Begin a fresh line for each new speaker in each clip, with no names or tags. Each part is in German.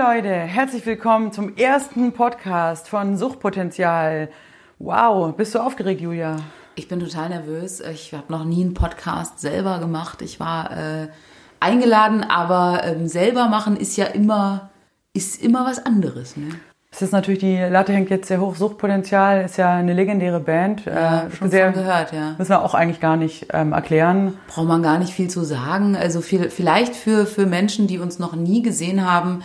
Leute, herzlich willkommen zum ersten Podcast von Suchtpotenzial. Wow, bist du aufgeregt, Julia?
Ich bin total nervös. Ich habe noch nie einen Podcast selber gemacht. Ich war äh, eingeladen, aber ähm, selber machen ist ja immer, ist immer was anderes. Ne?
Es ist natürlich, die Latte hängt jetzt sehr hoch. Suchtpotenzial ist ja eine legendäre Band.
Ja,
äh,
schon
sehr,
gehört, ja.
Müssen wir auch eigentlich gar nicht ähm, erklären.
Braucht man gar nicht viel zu sagen. Also viel, vielleicht für, für Menschen, die uns noch nie gesehen haben,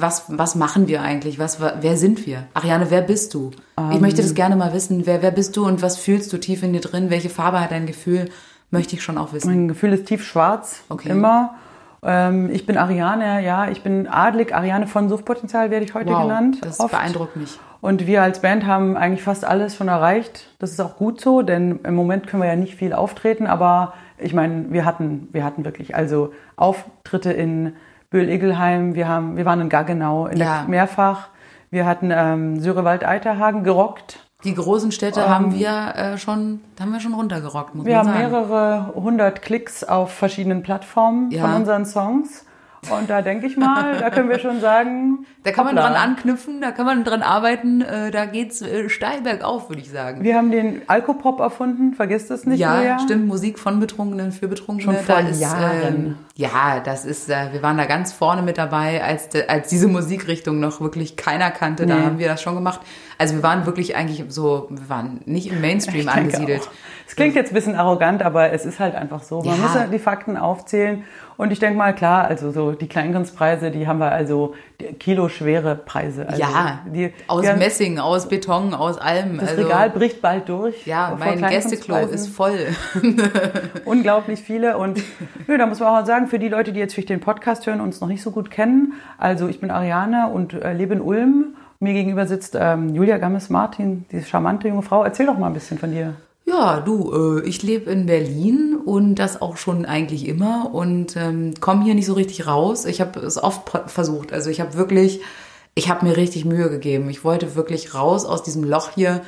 was, was machen wir eigentlich? Was, wer sind wir? Ariane, wer bist du?
Ähm.
Ich möchte das gerne mal wissen. Wer, wer bist du und was fühlst du tief in dir drin? Welche Farbe hat dein Gefühl? Möchte ich schon auch wissen.
Mein Gefühl ist tief schwarz.
Okay.
Immer. Ähm, ich bin Ariane, ja. Ich bin adlig. Ariane von Suchtpotenzial werde ich heute
Wow,
genannt.
das
oft.
beeindruckt mich.
Und wir als Band haben eigentlich fast alles schon erreicht. Das ist auch gut so, denn im Moment können wir ja nicht viel auftreten, aber ich meine, wir hatten, wir hatten wirklich also Auftritte in Böhl-Igelheim, wir, haben, wir waren in Gaggenau in
Ja.
der, mehrfach. Wir hatten ähm, Sürewald-Eiterhagen gerockt.
Die großen Städte haben wir äh, schon, haben wir schon runtergerockt, muss
Ähm. Wir
man
haben
sagen.
mehrere hundert Klicks auf verschiedenen Plattformen
Ja.
von unseren Songs. Und da denke ich mal, da können wir schon sagen,
Da kann man
hoppla.
dran anknüpfen, da kann man dran arbeiten, äh, da geht's äh, steil bergauf, würde ich sagen.
Wir haben den Alkopop erfunden, vergisst es nicht,
ja,
Julia.
stimmt, Musik von Betrunkenen für Betrunkene.
Schon vor
da ist,
Jahren.
Ähm, ja, das ist, äh, wir waren da ganz vorne mit dabei, als, als diese Musikrichtung noch wirklich keiner kannte, da
Nee.
haben wir das schon gemacht. Also wir waren wirklich eigentlich so, wir waren nicht im Mainstream angesiedelt.
Es klingt jetzt ein bisschen arrogant, aber es ist halt einfach so. Man
Ja.
muss ja die Fakten aufzählen. Und ich denke mal, klar, also so die Kleinkunstpreise, die haben wir also kiloschwere Preise. Also
ja,
die,
aus
die haben-
Messing, aus Beton, aus allem.
Das
also,
Regal bricht bald durch.
Ja, mein Gästeklo ist voll.
unglaublich viele. Und nö, da muss man auch sagen, für die Leute, die jetzt vielleicht den Podcast hören und uns noch nicht so gut kennen, also ich bin Ariane und äh, lebe in Ulm. Mir gegenüber sitzt ähm, Julia Gammes-Martin, diese charmante junge Frau. Erzähl doch mal ein bisschen von dir.
Ja, du, äh, ich lebe in Berlin und das auch schon eigentlich immer und ähm, komme hier nicht so richtig raus. Ich habe es oft versucht. Also ich habe wirklich, ich habe mir richtig Mühe gegeben. Ich wollte wirklich raus aus diesem Loch hier.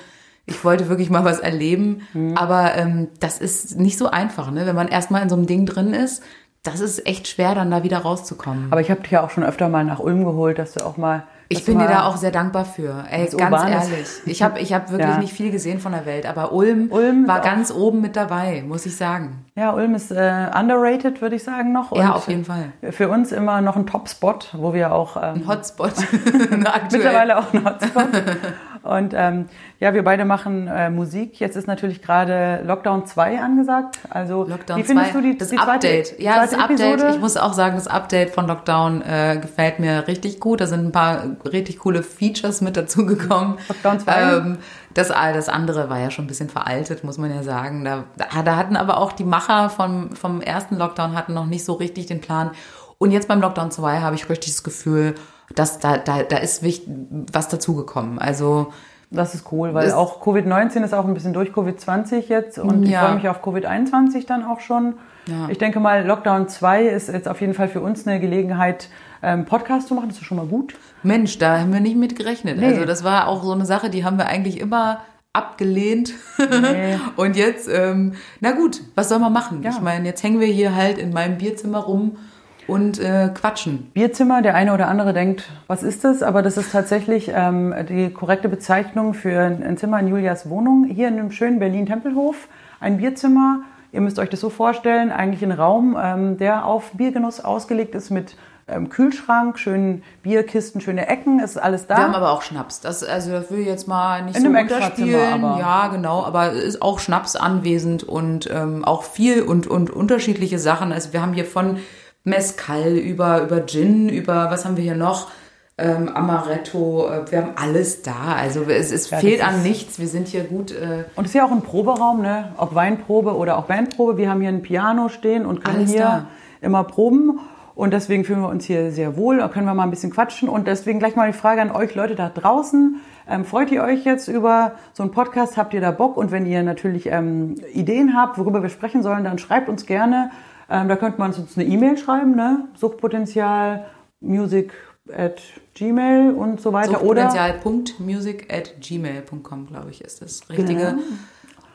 Ich wollte wirklich mal was erleben. Aber ähm, das ist nicht so einfach, ne? Wenn man erstmal in so einem Ding drin ist, das ist echt schwer, dann da wieder rauszukommen.
Aber ich habe dich ja auch schon öfter mal nach Ulm geholt, dass du auch mal.
Ich bin dir da auch sehr dankbar für. Ey, ganz
Urbanes.
ehrlich. Ich habe ich hab wirklich
Ja.
nicht viel gesehen von der Welt, aber Ulm,
Ulm
war ganz oben mit dabei, muss ich sagen.
Ja, Ulm ist äh, underrated, würde ich sagen noch.
Ja,
Und
auf jeden Fall.
Für uns immer noch ein Top-Spot, wo wir auch ähm,
Ein Hotspot.
Mittlerweile auch ein Hotspot. Und ähm, ja, wir beide machen äh, Musik. Jetzt ist natürlich gerade Lockdown 2 angesagt. Also
Lockdown
wie findest
2,
du die,
das
die zweite,
Update.
die
Ja, das
zweite
Update.
Episode?
Ich muss auch sagen, das Update von Lockdown äh, gefällt mir richtig gut. Da sind ein paar richtig coole Features mit dazugekommen.
Lockdown 2?
Ähm, das, das andere war ja schon ein bisschen veraltet, muss man ja sagen. Da, da hatten aber auch die Macher vom, vom ersten Lockdown hatten noch nicht so richtig den Plan. Und jetzt beim Lockdown 2 habe ich richtig das Gefühl, dass da, da, da ist wichtig, was dazugekommen. Also
Das ist cool, weil
Das-
auch Covid-19 ist auch ein bisschen durch Covid-20 jetzt und ich
Ja.
freue mich auf Covid-21 dann auch schon.
Ja.
Ich denke mal, Lockdown 2 ist jetzt auf jeden Fall für uns eine Gelegenheit, ähm, Podcast zu machen. Das ist schon mal gut.
Mensch, da haben wir nicht mit gerechnet.
Nee.
Also das war auch so eine Sache, die haben wir eigentlich immer abgelehnt.
Nee.
Und jetzt, ähm, na gut, was soll man machen?
Ja.
Ich meine, jetzt hängen wir hier halt in meinem Bierzimmer rum und äh, quatschen.
Bierzimmer, der eine oder andere denkt, was ist das? Aber das ist tatsächlich ähm, die korrekte Bezeichnung für ein Zimmer in Julias Wohnung. Hier in einem schönen Berlin-Tempelhof. Ein Bierzimmer. Ihr müsst euch das so vorstellen, eigentlich ein Raum, ähm, der auf Biergenuss ausgelegt ist mit ähm, Kühlschrank, schönen Bierkisten, schöne Ecken, ist alles da.
Wir haben aber auch Schnaps. Das, also das will ich jetzt mal nicht
In
so unterspielen.
aber-
Ja, genau, aber es ist auch Schnaps anwesend und ähm, auch viel und, und unterschiedliche Sachen. Also wir haben hier von Mezcal über, über Gin, über, was haben wir hier noch? Ähm, Amaretto, äh, wir haben alles da. Also es, es
Ja,
fehlt an nichts. Wir sind hier gut. Äh,
Und es ist ja auch ein Proberaum, ne? ob Weinprobe oder auch Bandprobe. Wir haben hier ein Piano stehen und können
Alles
hier
da.
immer proben. Und deswegen fühlen wir uns hier sehr wohl. Da können wir mal ein bisschen quatschen. Und deswegen gleich mal die Frage an euch Leute da draußen. Ähm, freut ihr euch jetzt über so einen Podcast? Habt ihr da Bock? Und wenn ihr natürlich ähm, Ideen habt, worüber wir sprechen sollen, dann schreibt uns gerne. Ähm, da könnte man uns eine E-Mail schreiben, ne? Suchtpotenzial, music at gmail und so weiter.
Suchtpotenzial.music at gmail.com, glaube ich, ist das Richtige.
Genau.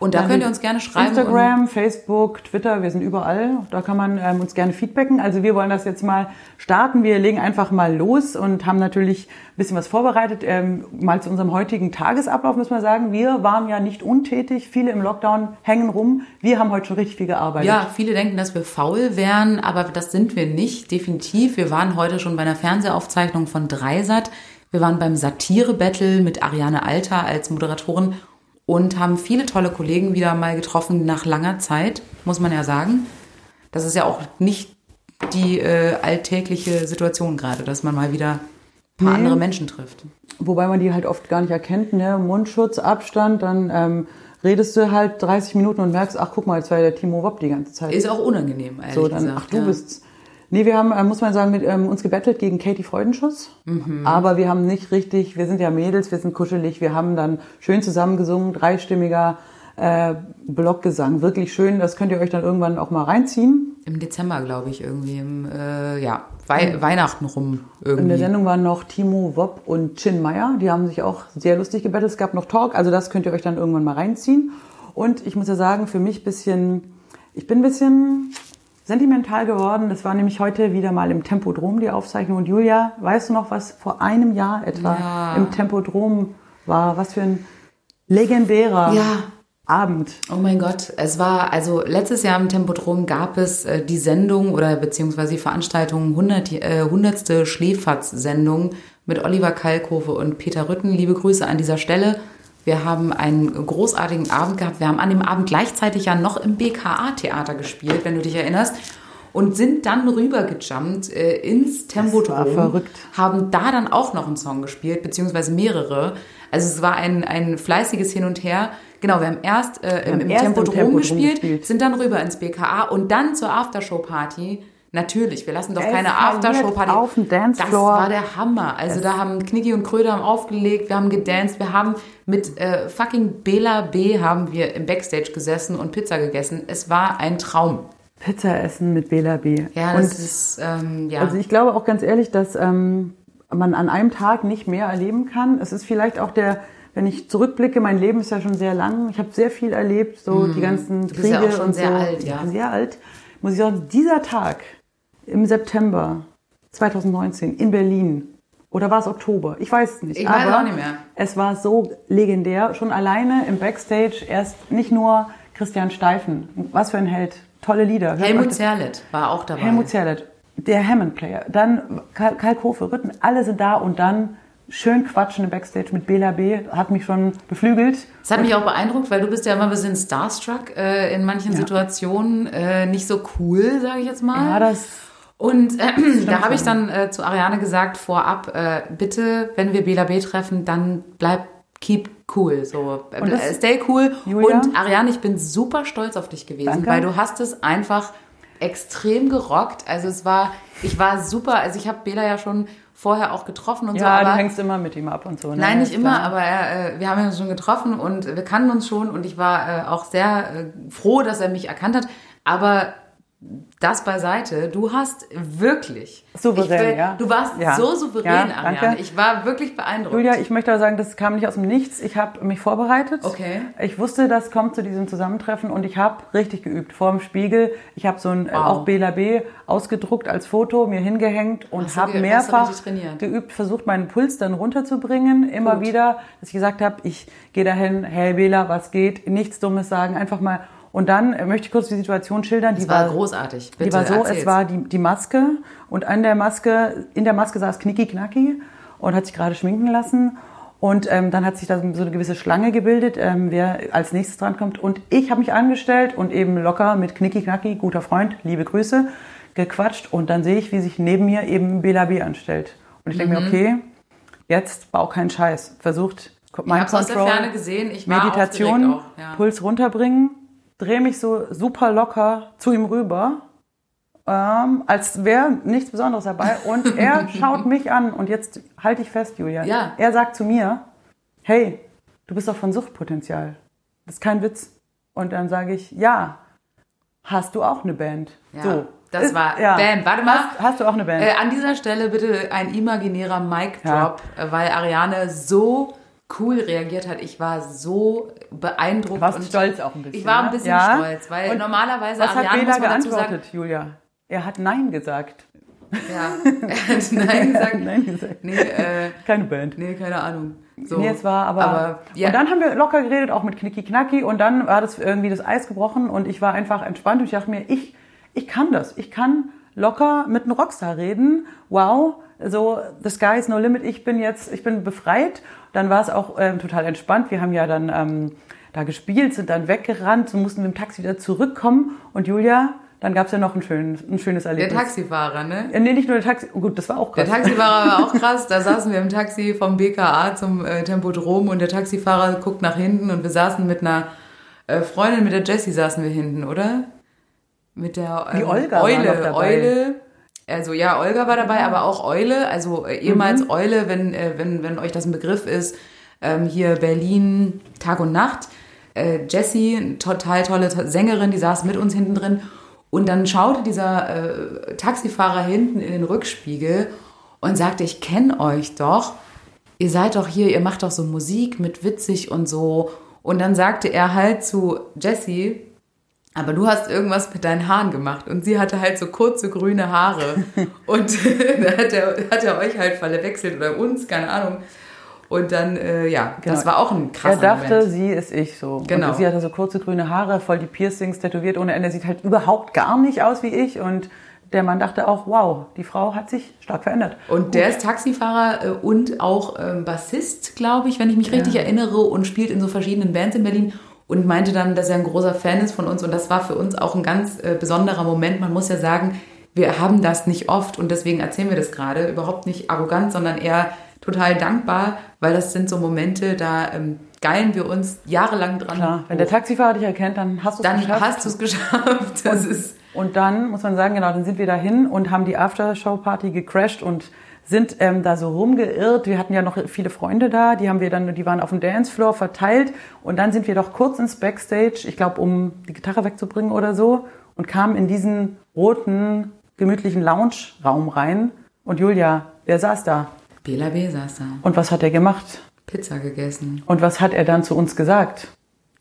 Und da
Dann
könnt ihr uns gerne schreiben.
Instagram, Facebook, Twitter, wir sind überall. Da kann man ähm, uns gerne feedbacken. Also wir wollen das jetzt mal starten. Wir legen einfach mal los und haben natürlich ein bisschen was vorbereitet. Ähm, mal zu unserem heutigen Tagesablauf muss man sagen, wir waren ja nicht untätig. Viele im Lockdown hängen rum. Wir haben heute schon richtig viel gearbeitet.
Ja, viele denken, dass wir faul wären, aber das sind wir nicht, definitiv. Wir waren heute schon bei einer Fernsehaufzeichnung von Dreisat. Wir waren beim Satire-Battle mit Ariane Alter als Moderatorin und haben viele tolle Kollegen wieder mal getroffen nach langer Zeit, muss man ja sagen. Das ist ja auch nicht die äh, alltägliche Situation gerade, dass man mal wieder ein paar
Nee.
andere Menschen trifft.
Wobei man die halt oft gar nicht erkennt, ne? Mundschutz, Abstand, dann ähm, redest du halt 30 Minuten und merkst, ach guck mal, jetzt war ja der Timo Wopp die ganze Zeit.
Ist auch unangenehm, ehrlich
so, dann,
gesagt.
ach du
ja.
bist's. Nee, wir haben, äh, muss man sagen, mit ähm, uns gebettelt gegen Katie Freudenschuss.
Mhm.
Aber wir haben nicht richtig, wir sind ja Mädels, wir sind kuschelig, wir haben dann schön zusammen gesungen, dreistimmiger äh, Blockgesang. Wirklich schön, das könnt ihr euch dann irgendwann auch mal reinziehen.
Im Dezember, glaube ich, irgendwie. Im, äh, ja, Wei Weihnachten rum
In der
irgendwie.
Sendung waren noch Timo Wopp und Chin Meyer. Die haben sich auch sehr lustig gebettelt. Es gab noch Talk, also das könnt ihr euch dann irgendwann mal reinziehen. Und ich muss ja sagen, für mich bisschen, ich bin ein bisschen sentimental geworden. Das war nämlich heute wieder mal im Tempodrom die Aufzeichnung. Und Julia, weißt du noch, was vor einem Jahr etwa
Ja.
im Tempodrom war? Was für ein legendärer
Ja.
Abend.
Oh mein Gott, es war, also letztes Jahr im Tempodrom gab es äh, die Sendung oder beziehungsweise die Veranstaltung 100, äh, 100. Schläferz-Sendung mit Oliver Kalkofe und Peter Rütten. Liebe Grüße an dieser Stelle. Wir haben einen großartigen Abend gehabt. Wir haben an dem Abend gleichzeitig ja noch im BKA-Theater gespielt, wenn du dich erinnerst. Und sind dann rübergejumpt äh, ins Tempodrom.
war verrückt.
Haben da dann auch noch einen Song gespielt, beziehungsweise mehrere. Also es war ein, ein fleißiges Hin und Her. Genau, wir haben erst äh, im,
haben
im
erst
Tempodrom
Tempodrom
gespielt,
gespielt.
sind dann rüber ins BKA und dann zur Aftershow-Party. Natürlich, wir lassen doch keine Aftershow-Party.
auf dem Dancefloor.
Das war der Hammer. Also da haben Knicki und Kröder haben aufgelegt, wir haben gedanced, wir haben mit äh, fucking Bela B. haben wir im Backstage gesessen und Pizza gegessen. Es war ein Traum.
Pizza essen mit Bela B.
Ja,
Und
das ist, ähm, ja.
Also ich glaube auch ganz ehrlich, dass ähm, man an einem Tag nicht mehr erleben kann. Es ist vielleicht auch der, wenn ich zurückblicke, mein Leben ist ja schon sehr lang. Ich habe sehr viel erlebt, so die ganzen
Mhm. bist
Kriege
ja auch schon
und
sehr
so.
alt, ja.
Sehr alt. Muss ich sagen, dieser Tag im September 2019 in Berlin. Oder war es Oktober? Ich weiß es nicht.
Ich weiß
aber
auch nicht mehr.
Es war so legendär. Schon alleine im Backstage erst nicht nur Christian Steifen. Was für ein Held. Tolle Lieder.
Helmut Zerlett war auch dabei.
Helmut Zerlett, der Hammond-Player, dann Karl, Karl Kofe, Rütten, alle sind da und dann schön quatschen im Backstage mit Bela B. Hat mich schon beflügelt.
Das hat mich auch beeindruckt, weil du bist ja immer ein bisschen starstruck äh, in manchen Situationen. Äh, nicht so cool, sage ich jetzt mal.
Ja, das
Und äh, da habe ich dann äh, zu Ariane gesagt, vorab, äh, bitte, wenn wir Bela B treffen, dann bleib, keep cool. So, äh,
das-
stay cool.
Julia?
Und Ariane, ich bin super stolz auf dich gewesen,
Danke.
weil du hast es einfach extrem gerockt. Also es war, ich war super, also ich habe Bela ja schon vorher auch getroffen und so,
ja, du hängst immer mit ihm ab und so. Ne?
Nein, nicht immer, aber er, äh, wir haben uns schon getroffen und wir kannten uns schon und ich war äh, auch sehr äh, froh, dass er mich erkannt hat. Aber das beiseite, du hast wirklich
Souverän,
will,
ja.
Du warst
Ja.
so souverän,
Ja,
Ariane.
danke.
Ich war wirklich beeindruckt.
Julia, ich möchte aber sagen, das kam nicht aus dem Nichts. Ich habe mich vorbereitet.
Okay.
Ich wusste, das kommt zu diesem Zusammentreffen und ich habe richtig geübt vor dem Spiegel. Ich habe so ein äh,
Wow.
auch Bela B ausgedruckt als Foto mir hingehängt und
du
habe mehrfach geübt, versucht meinen Puls dann runterzubringen. Immer
Gut.
wieder, dass ich gesagt habe, ich gehe dahin, hey Bela, was geht? Nichts Dummes sagen, einfach mal. Und dann äh, möchte ich kurz die Situation schildern. Die
das war großartig. Bitte,
die war so,
erzähl's.
es war die, die Maske und an der Maske, in der Maske saß Knicki Knacki und hat sich gerade schminken lassen. Und ähm, dann hat sich da so eine gewisse Schlange gebildet, ähm, wer als nächstes drankommt. Und ich habe mich angestellt und eben locker mit Knicki Knacki, guter Freund, liebe Grüße, gequatscht. Und dann sehe ich, wie sich neben mir eben Bela B anstellt. Und ich denke
Mhm.
mir, okay, jetzt bau keinen Scheiß. Versucht
Ich
Mind
hab's aus der Ferne gesehen. Ich war
Meditation,
auch, ja.
Puls runterbringen, drehe mich so super locker zu ihm rüber, ähm, als wäre nichts Besonderes dabei. Und er schaut mich an und jetzt halte ich fest, Julia.
Ja.
Er sagt zu mir, hey, du bist doch von Suchtpotenzial. Das ist kein Witz. Und dann sage ich, ja, hast du auch eine Band?
Ja,
so.
das war Band. Warte mal.
Hast, hast du auch eine Band?
Äh, an dieser Stelle bitte ein imaginärer Mic-Drop, äh, weil Ariane so cool reagiert hat. Ich war so beeindruckt.
Warst
und
stolz auch ein bisschen.
Ich war ein
ne?
bisschen
ja?
stolz, weil
Und
normalerweise
Was hat
Ariane,
Bela
man dazu
geantwortet,
sagen,
Julia? Er hat Nein gesagt.
ja, er hat Nein gesagt.
Nein gesagt.
Nee, äh,
Keine Band.
nee, keine Ahnung. So.
Nee, es war aber,
aber ja,
Und dann haben wir locker geredet, auch mit Knicki Knacki. Und dann war das irgendwie das Eis gebrochen und ich war einfach entspannt. Und ich dachte mir, ich, ich kann das. Ich kann locker mit einem Rockstar reden. Wow, so the sky is no limit. Ich bin jetzt, ich bin befreit. Dann war es auch ähm, total entspannt. Wir haben ja dann ähm, da gespielt, sind dann weggerannt und mussten mit dem Taxi wieder zurückkommen. Und Julia, dann gab's ja noch ein, schön, ein schönes
der
Erlebnis.
Taxifahrer, ne?
Äh, Nee, nicht nur der Taxi. Oh, gut, das war auch
Der
krass.
Taxifahrer war auch krass. Da saßen wir im Taxi vom BKA zum äh, Tempodrom und der Taxifahrer guckt nach hinten und wir saßen mit einer äh, Freundin, mit der Jessie saßen wir hinten, oder? Mit der ähm,
Die Olga war
Eule.
noch dabei.
Eule. Also ja, Olga war dabei, aber auch Eule, also äh, ehemals Eule, wenn, äh, wenn, wenn euch das ein Begriff ist. Ähm, hier Berlin, Tag und Nacht. Äh, Jessie, eine total tolle Sängerin, die saß mit uns hinten drin. Und dann schaute dieser äh, Taxifahrer hinten in den Rückspiegel und sagte, ich kenne euch doch. Ihr seid doch hier, ihr macht doch so Musik mit witzig und so. Und dann sagte er halt zu Jessie, aber du hast irgendwas mit deinen Haaren gemacht. Und sie hatte halt so kurze grüne Haare. Und da hat er, hat er euch halt verwechselt oder uns, keine Ahnung. Und dann, äh, ja, das
Genau.
war auch ein
Er
krasser
dachte,
Moment.
sie ist ich so.
Genau.
Und sie hatte so kurze grüne Haare, voll die Piercings tätowiert ohne Ende. Sieht halt überhaupt gar nicht aus wie ich. Und der Mann dachte auch, wow, die Frau hat sich stark verändert.
Und der ist Taxifahrer äh, und auch ähm, Bassist, glaube ich, wenn ich mich richtig erinnere, und spielt in so verschiedenen Bands in Berlin und meinte dann, dass er ein großer Fan ist von uns. Und das war für uns auch ein ganz äh, besonderer Moment. Man muss ja sagen, wir haben das nicht oft und deswegen erzählen wir das gerade. Überhaupt nicht arrogant, sondern eher total dankbar, weil das sind so Momente, da ähm, geilen wir uns jahrelang dran.
Klar, wenn der. Taxifahrer dich erkennt, dann hast du es
dann
geschafft.
hast du es geschafft. Das ist
Und dann muss man sagen, genau, dann sind wir dahin und haben die Aftershow-Party gecrashed und sind ähm, da so rumgeirrt. Wir hatten ja noch viele Freunde da, die haben wir dann, die waren auf dem Dancefloor verteilt und dann sind wir doch kurz ins Backstage, ich glaube, um die Gitarre wegzubringen oder so und kamen in diesen roten, gemütlichen Lounge-Raum rein und Julia, wer saß da?
Bela B. saß da.
Und was hat er gemacht?
Pizza gegessen.
Und was hat er dann zu uns gesagt?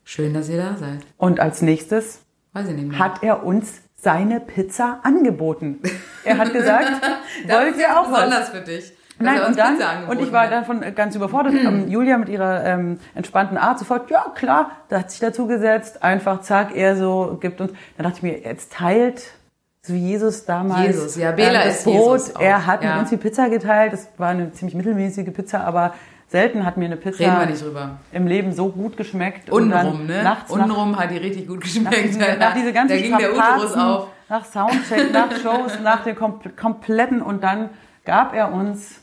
Schön, dass ihr da seid.
Und als nächstes
Weiß ich nicht mehr.
hat er uns seine Pizza angeboten. Er hat gesagt, wollt ihr auch was?
besonders für dich.
Nein, und dann, und ich war davon ganz überfordert. Ähm, Julia mit ihrer ähm, entspannten Art sofort, ja klar, da hat sich dazu gesetzt, einfach zack, er so gibt uns. Dann dachte ich mir, jetzt teilt so wie Jesus damals
Jesus, ja, Bela
ähm, das
ist
Brot.
Jesus auch,
er hat
ja.
mit uns die Pizza geteilt. Das war eine ziemlich mittelmäßige Pizza, aber selten hat mir eine Pizza im Leben so gut geschmeckt. Und dann
Untenrum, ne?
Nachts nach
Untenrum hat die richtig gut
nach,
geschmeckt.
diesen, nach diese ganzen
da ging der Uterus
Strapazen,
auf.
nach Soundcheck, nach Shows, nach dem kom kompletten und dann gab er uns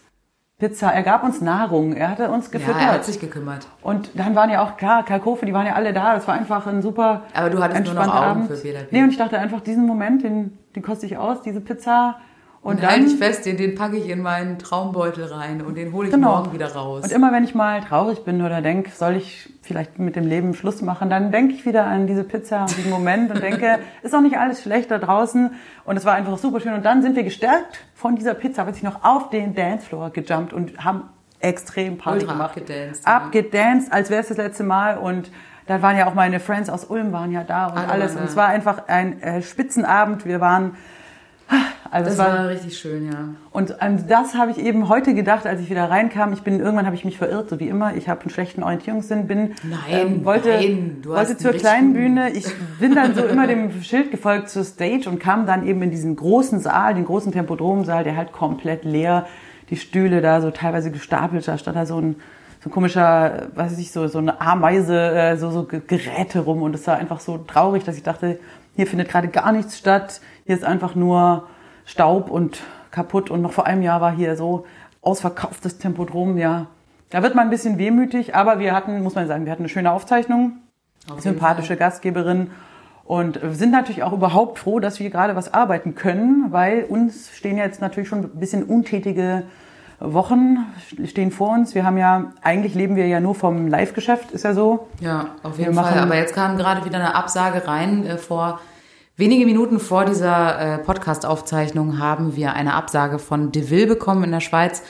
Pizza, er gab uns Nahrung, er hatte uns
Ja,
gefüttert.
er hat sich gekümmert.
und dann waren ja auch, klar, Kalkofe, die waren ja alle da, das war einfach ein super
Aber du hattest nur noch Augen
Abend.
für B.
Nee, und ich dachte einfach, diesen Moment, den, den koste ich aus, diese Pizza und,
Und
dann...
halte ich fest, den, den packe ich in meinen Traumbeutel rein und den hole ich
Genau.
morgen wieder raus.
Und immer wenn ich mal traurig bin oder denke, soll ich vielleicht mit dem Leben Schluss machen, dann denke ich wieder an diese Pizza und diesen Moment und denke, ist doch nicht alles schlecht da draußen. Und es war einfach super schön. Und dann sind wir gestärkt von dieser Pizza, wir sind noch auf den Dancefloor gejumpt und haben extrem Party
Ultra
gemacht.
abgedanced, ja.
Abgedanced, als wäre es das letzte Mal. Und da waren ja auch meine Friends aus Ulm waren ja da und
Alle
alles.
waren
Und es war einfach ein äh, Spitzenabend. Wir waren, also
das
war
war richtig schön, ja.
und an das habe ich eben heute gedacht, als ich wieder reinkam. Ich bin irgendwann habe ich mich verirrt, so wie immer. Ich habe einen schlechten Orientierungssinn, bin ähm,
Nein,
wollte
nein,
wollte zur kleinen Bühne. Ich bin dann so immer dem Schild gefolgt zur Stage und kam dann eben in diesen großen Saal, den großen Tempodromsaal, der halt komplett leer, die Stühle da so teilweise gestapelt, da stand da so ein so ein komischer, weiß ich so so eine Ameise, äh, so so Ge- Geräte rum und es war einfach so traurig, dass ich dachte, hier findet gerade gar nichts statt. Hier ist einfach nur Staub und kaputt und noch vor einem Jahr war hier so ausverkauftes Tempodrom, ja. Da wird man ein bisschen wehmütig, aber wir hatten, muss man sagen, wir hatten eine schöne Aufzeichnung,
Auf
sympathische Gastgeberin und sind natürlich auch überhaupt froh, dass wir gerade was arbeiten können, weil uns stehen jetzt natürlich schon ein bisschen untätige Wochen stehen vor uns. Wir haben ja, eigentlich leben wir ja nur vom Live-Geschäft, ist ja so.
Ja, auf jeden Fall. Aber jetzt kam gerade wieder eine Absage rein. Äh, vor wenige Minuten vor dieser äh, Podcast-Aufzeichnung haben wir eine Absage von Deville bekommen in der Schweiz.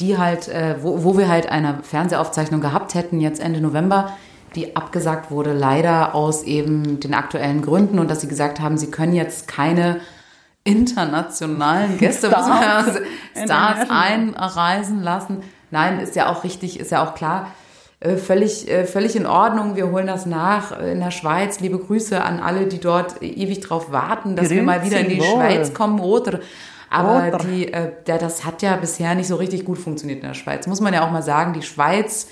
die halt, äh, wo, wo wir halt eine Fernsehaufzeichnung gehabt hätten, jetzt Ende November, die abgesagt wurde, leider aus eben den aktuellen Gründen und dass sie gesagt haben, sie können jetzt keine internationalen Gäste, Stars, Stars einreisen lassen. Nein, ist ja auch richtig, ist ja auch klar. Äh, völlig, äh, völlig in Ordnung. Wir holen das nach in der Schweiz. Liebe Grüße an alle, die dort ewig drauf warten, dass Grüezi wir mal wieder in die wohl. Schweiz kommen. Oder aber Oder. die, äh, das hat ja bisher nicht so richtig gut funktioniert in der Schweiz. Muss man ja auch mal sagen, die Schweiz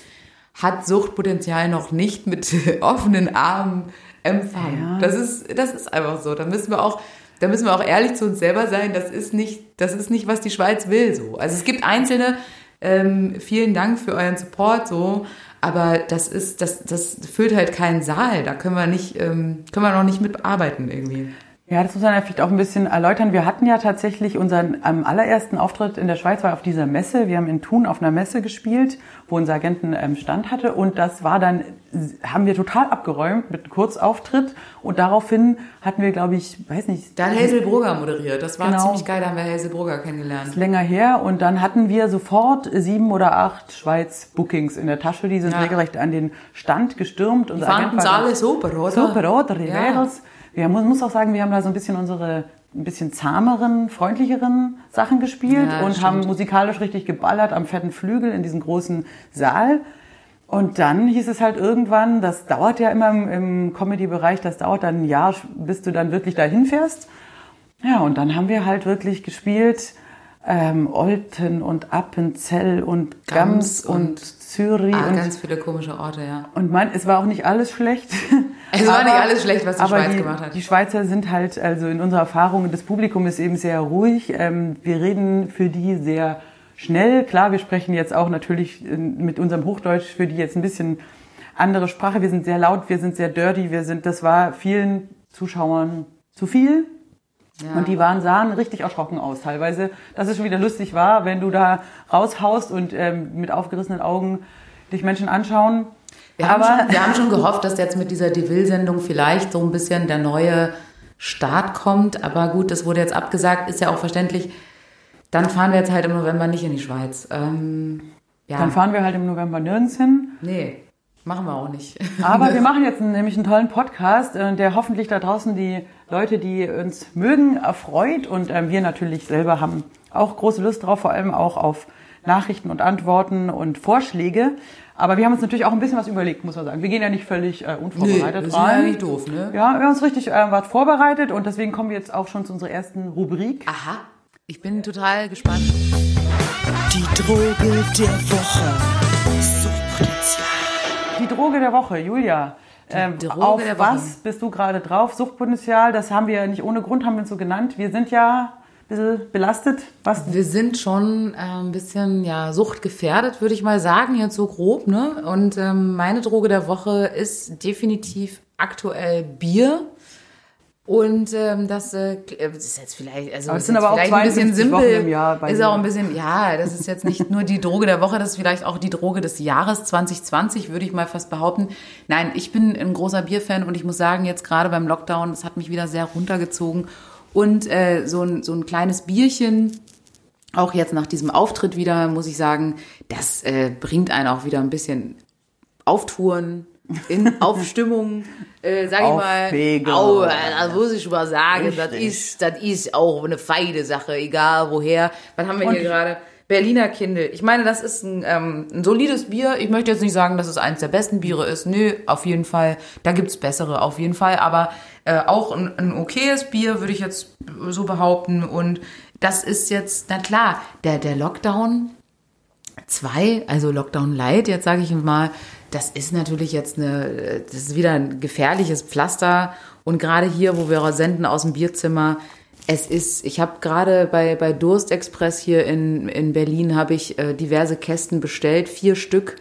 hat Suchtpotenzial noch nicht mit offenen Armen empfangen. Ja. Das ist, das ist einfach so. Da müssen wir auch, da müssen wir auch ehrlich zu uns selber sein. Das ist nicht, das ist nicht, was die Schweiz will, so. Also es gibt einzelne, ähm, vielen Dank für euren Support, so. Aber das ist, das, das füllt halt keinen Saal. Da können wir nicht, ähm, können wir noch nicht mitarbeiten irgendwie.
Ja, das muss man ja vielleicht auch ein bisschen erläutern. Wir hatten ja tatsächlich unseren ähm, allerersten Auftritt in der Schweiz war auf dieser Messe. Wir haben in Thun auf einer Messe gespielt, wo unser Agenten ähm, Stand hatte. Und das war dann, haben wir total abgeräumt mit einem Kurzauftritt. Und daraufhin hatten wir, glaube ich, weiß nicht.
Dann Hazel Brugger moderiert. Das war genau, ziemlich geil, da haben wir Hazel Brugger kennengelernt.
Ist länger her. Und dann hatten wir sofort sieben oder acht Schweiz-Bookings in der Tasche. Die sind ja. regelrecht an den Stand gestürmt.
Die fanden es alle super, oder?
Super, oder? Ja. Wir muss, muss auch sagen, wir haben da so ein bisschen unsere ein bisschen zahmeren, freundlicheren Sachen gespielt ja, und stimmt. haben musikalisch richtig geballert am fetten Flügel in diesem großen Saal. Und dann hieß es halt irgendwann, das dauert ja immer im, im Comedy-Bereich, das dauert dann ein Jahr, bis du dann wirklich dahin fährst. Ja, und dann haben wir halt wirklich gespielt ähm, Olten und Appenzell und Gams, Gams und, und Zürich.
Ah,
und
ganz viele komische Orte, ja.
Und man, es war auch nicht alles schlecht.
Es war aber, nicht alles schlecht, was die Schweiz die, gemacht hat.
Die Schweizer sind halt, also in unserer Erfahrung, das Publikum ist eben sehr ruhig. Ähm, wir reden für die sehr schnell. Klar, wir sprechen jetzt auch natürlich mit unserem Hochdeutsch für die jetzt ein bisschen andere Sprache. Wir sind sehr laut, wir sind sehr dirty, wir sind, das war vielen Zuschauern zu viel. Ja. Und die waren, sahen richtig erschrocken aus teilweise, dass es schon wieder lustig war, wenn du da raushaust und ähm, mit aufgerissenen Augen dich Menschen anschauen.
Wir, Aber haben schon, wir haben schon gehofft, dass jetzt mit dieser Deville-Sendung vielleicht so ein bisschen der neue Start kommt. Aber gut, das wurde jetzt abgesagt, ist ja auch verständlich. Dann fahren wir jetzt halt im November nicht in die Schweiz. Ähm,
ja. Dann fahren wir halt im November nirgends hin.
Nee, machen wir auch nicht.
Aber wir machen jetzt nämlich einen tollen Podcast, äh, der hoffentlich da draußen die Leute, die uns mögen, erfreut. Und ähm, wir natürlich selber haben auch große Lust drauf, vor allem auch auf Nachrichten und Antworten und Vorschläge. Aber wir haben uns natürlich auch ein bisschen was überlegt, muss man sagen. Wir gehen ja nicht völlig äh, unvorbereitet
nee, das rein. Ist ja nicht doof, ne?
Ja, wir haben uns richtig äh, was vorbereitet und deswegen kommen wir jetzt auch schon zu unserer ersten Rubrik.
Aha, ich bin total gespannt.
Die Droge der Woche. Suchtpotenzial.
Die Droge der Woche, Julia. Ähm, auf was bist du gerade drauf? Suchtpotenzial, das haben wir nicht ohne Grund, haben wir uns so genannt. Wir sind ja bisschen belastet?
Was? Wir sind schon äh, ein bisschen ja, suchtgefährdet, würde ich mal sagen, jetzt so grob. Ne? Und ähm, meine Droge der Woche ist definitiv aktuell Bier. Und ähm, das, äh, das ist jetzt vielleicht, also
aber sind aber auch ein bisschen simpel. Im Jahr
ist auch ein bisschen, ja, das ist jetzt nicht nur die Droge der Woche, das ist vielleicht auch die Droge des Jahres 2020, würde ich mal fast behaupten. Nein, ich bin ein großer Bierfan und ich muss sagen, jetzt gerade beim Lockdown, das hat mich wieder sehr runtergezogen und äh, so, ein, so ein kleines Bierchen. Auch jetzt nach diesem Auftritt wieder, muss ich sagen, das äh, bringt einen auch wieder ein bisschen auf Touren, in Aufstimmung, äh, sag ich mal. Au, das muss ich mal sagen, das ist, das ist auch eine feine Sache, egal woher. Was haben wir Und hier gerade? Berliner Kindle. Ich meine, das ist ein, ähm, ein solides Bier. Ich möchte jetzt nicht sagen, dass es eines der besten Biere ist. Nö, auf jeden Fall. Da gibt's bessere, auf jeden Fall. Aber äh, auch ein, ein okayes Bier, würde ich jetzt so behaupten. Und das ist jetzt, na klar, der, der Lockdown 2, also Lockdown Light, jetzt sage ich mal, das ist natürlich jetzt eine, das ist wieder ein gefährliches Pflaster. Und gerade hier, wo wir senden aus dem Bierzimmer, es ist, ich habe gerade bei, bei Durst Express hier in, in Berlin, habe ich äh, diverse Kästen bestellt, vier Stück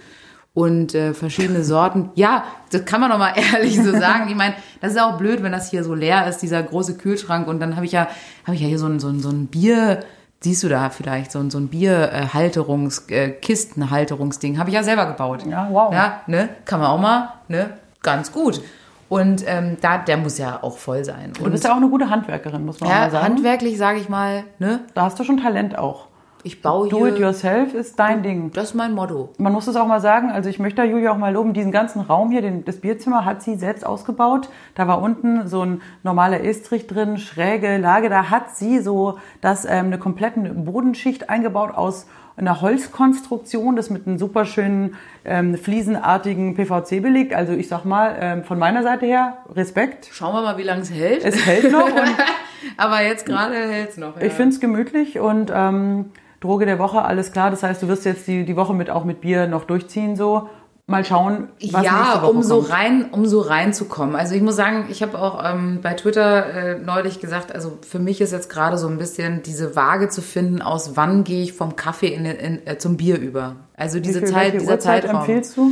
und äh, verschiedene Sorten. Ja, das kann man doch mal ehrlich so sagen. Ich meine, das ist auch blöd, wenn das hier so leer ist, dieser große Kühlschrank. Und dann habe ich ja, habe ich ja hier so ein, so ein, so ein Bier, siehst du da vielleicht, so ein, so ein Bierhalterungs, äh, Kistenhalterungsding, habe ich ja selber gebaut.
Ja, wow.
Ja, ne? Kann man auch mal, ne? Ganz gut. Und ähm, da, der muss ja auch voll sein.
Du bist ja auch eine gute Handwerkerin, muss man ja, mal sagen.
Handwerklich, sage ich mal, ne?
Da hast du schon Talent auch.
Ich baue
Do
hier.
it yourself ist dein Ding.
Das ist mein Motto.
Man muss es auch mal sagen, also ich möchte da Julia auch mal loben, diesen ganzen Raum hier, den, das Bierzimmer hat sie selbst ausgebaut. Da war unten so ein normaler Estrich drin, schräge Lage. Da hat sie so das ähm, eine komplette Bodenschicht eingebaut aus einer Holzkonstruktion, das mit einem super schönen ähm, fliesenartigen PVC belegt. Also ich sag mal, ähm, von meiner Seite her, Respekt.
Schauen wir mal, wie lange es hält.
Es hält noch
Aber jetzt gerade hält es noch. Ja.
ich finde es gemütlich und ähm, Droge der Woche, alles klar. Das heißt, du wirst jetzt die, die Woche mit auch mit Bier noch durchziehen so. Mal schauen, was
ja, um so
kommt.
rein, um so reinzukommen. Also ich muss sagen, ich habe auch ähm, bei Twitter äh, neulich gesagt, also für mich ist jetzt gerade so ein bisschen diese Waage zu finden, aus wann gehe ich vom Kaffee in, in, äh, zum Bier über. Also diese
viel-
Zeit, dieser
Uhrzeit
Zeitraum.
empfiehlst du?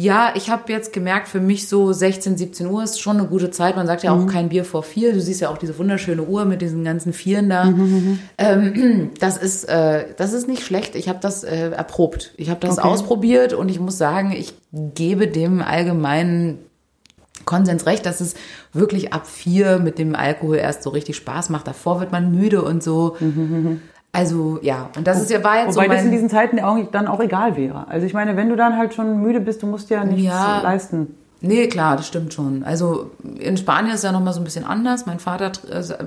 Ja, ich habe jetzt gemerkt, für mich so 16, 17 Uhr ist schon eine gute Zeit. Man sagt ja
Mhm.
auch kein Bier vor vier. Du siehst ja auch diese wunderschöne Uhr mit diesen ganzen Vieren da.
Mhm,
Ähm, das ist äh, das ist nicht schlecht. Ich habe das äh, erprobt. Ich habe das
Okay.
ausprobiert und ich muss sagen, ich gebe dem allgemeinen Konsens recht, dass es wirklich ab vier mit dem Alkohol erst so richtig Spaß macht. Davor wird man müde und so. Also ja, und das ist ja war jetzt
Wobei
so
das in diesen Zeiten auch, dann auch egal wäre. Also ich meine, wenn du dann halt schon müde bist, du musst ja nichts
Ja.
leisten.
Nee, klar, das stimmt schon. Also in Spanien ist ja nochmal so ein bisschen anders. Mein Vater,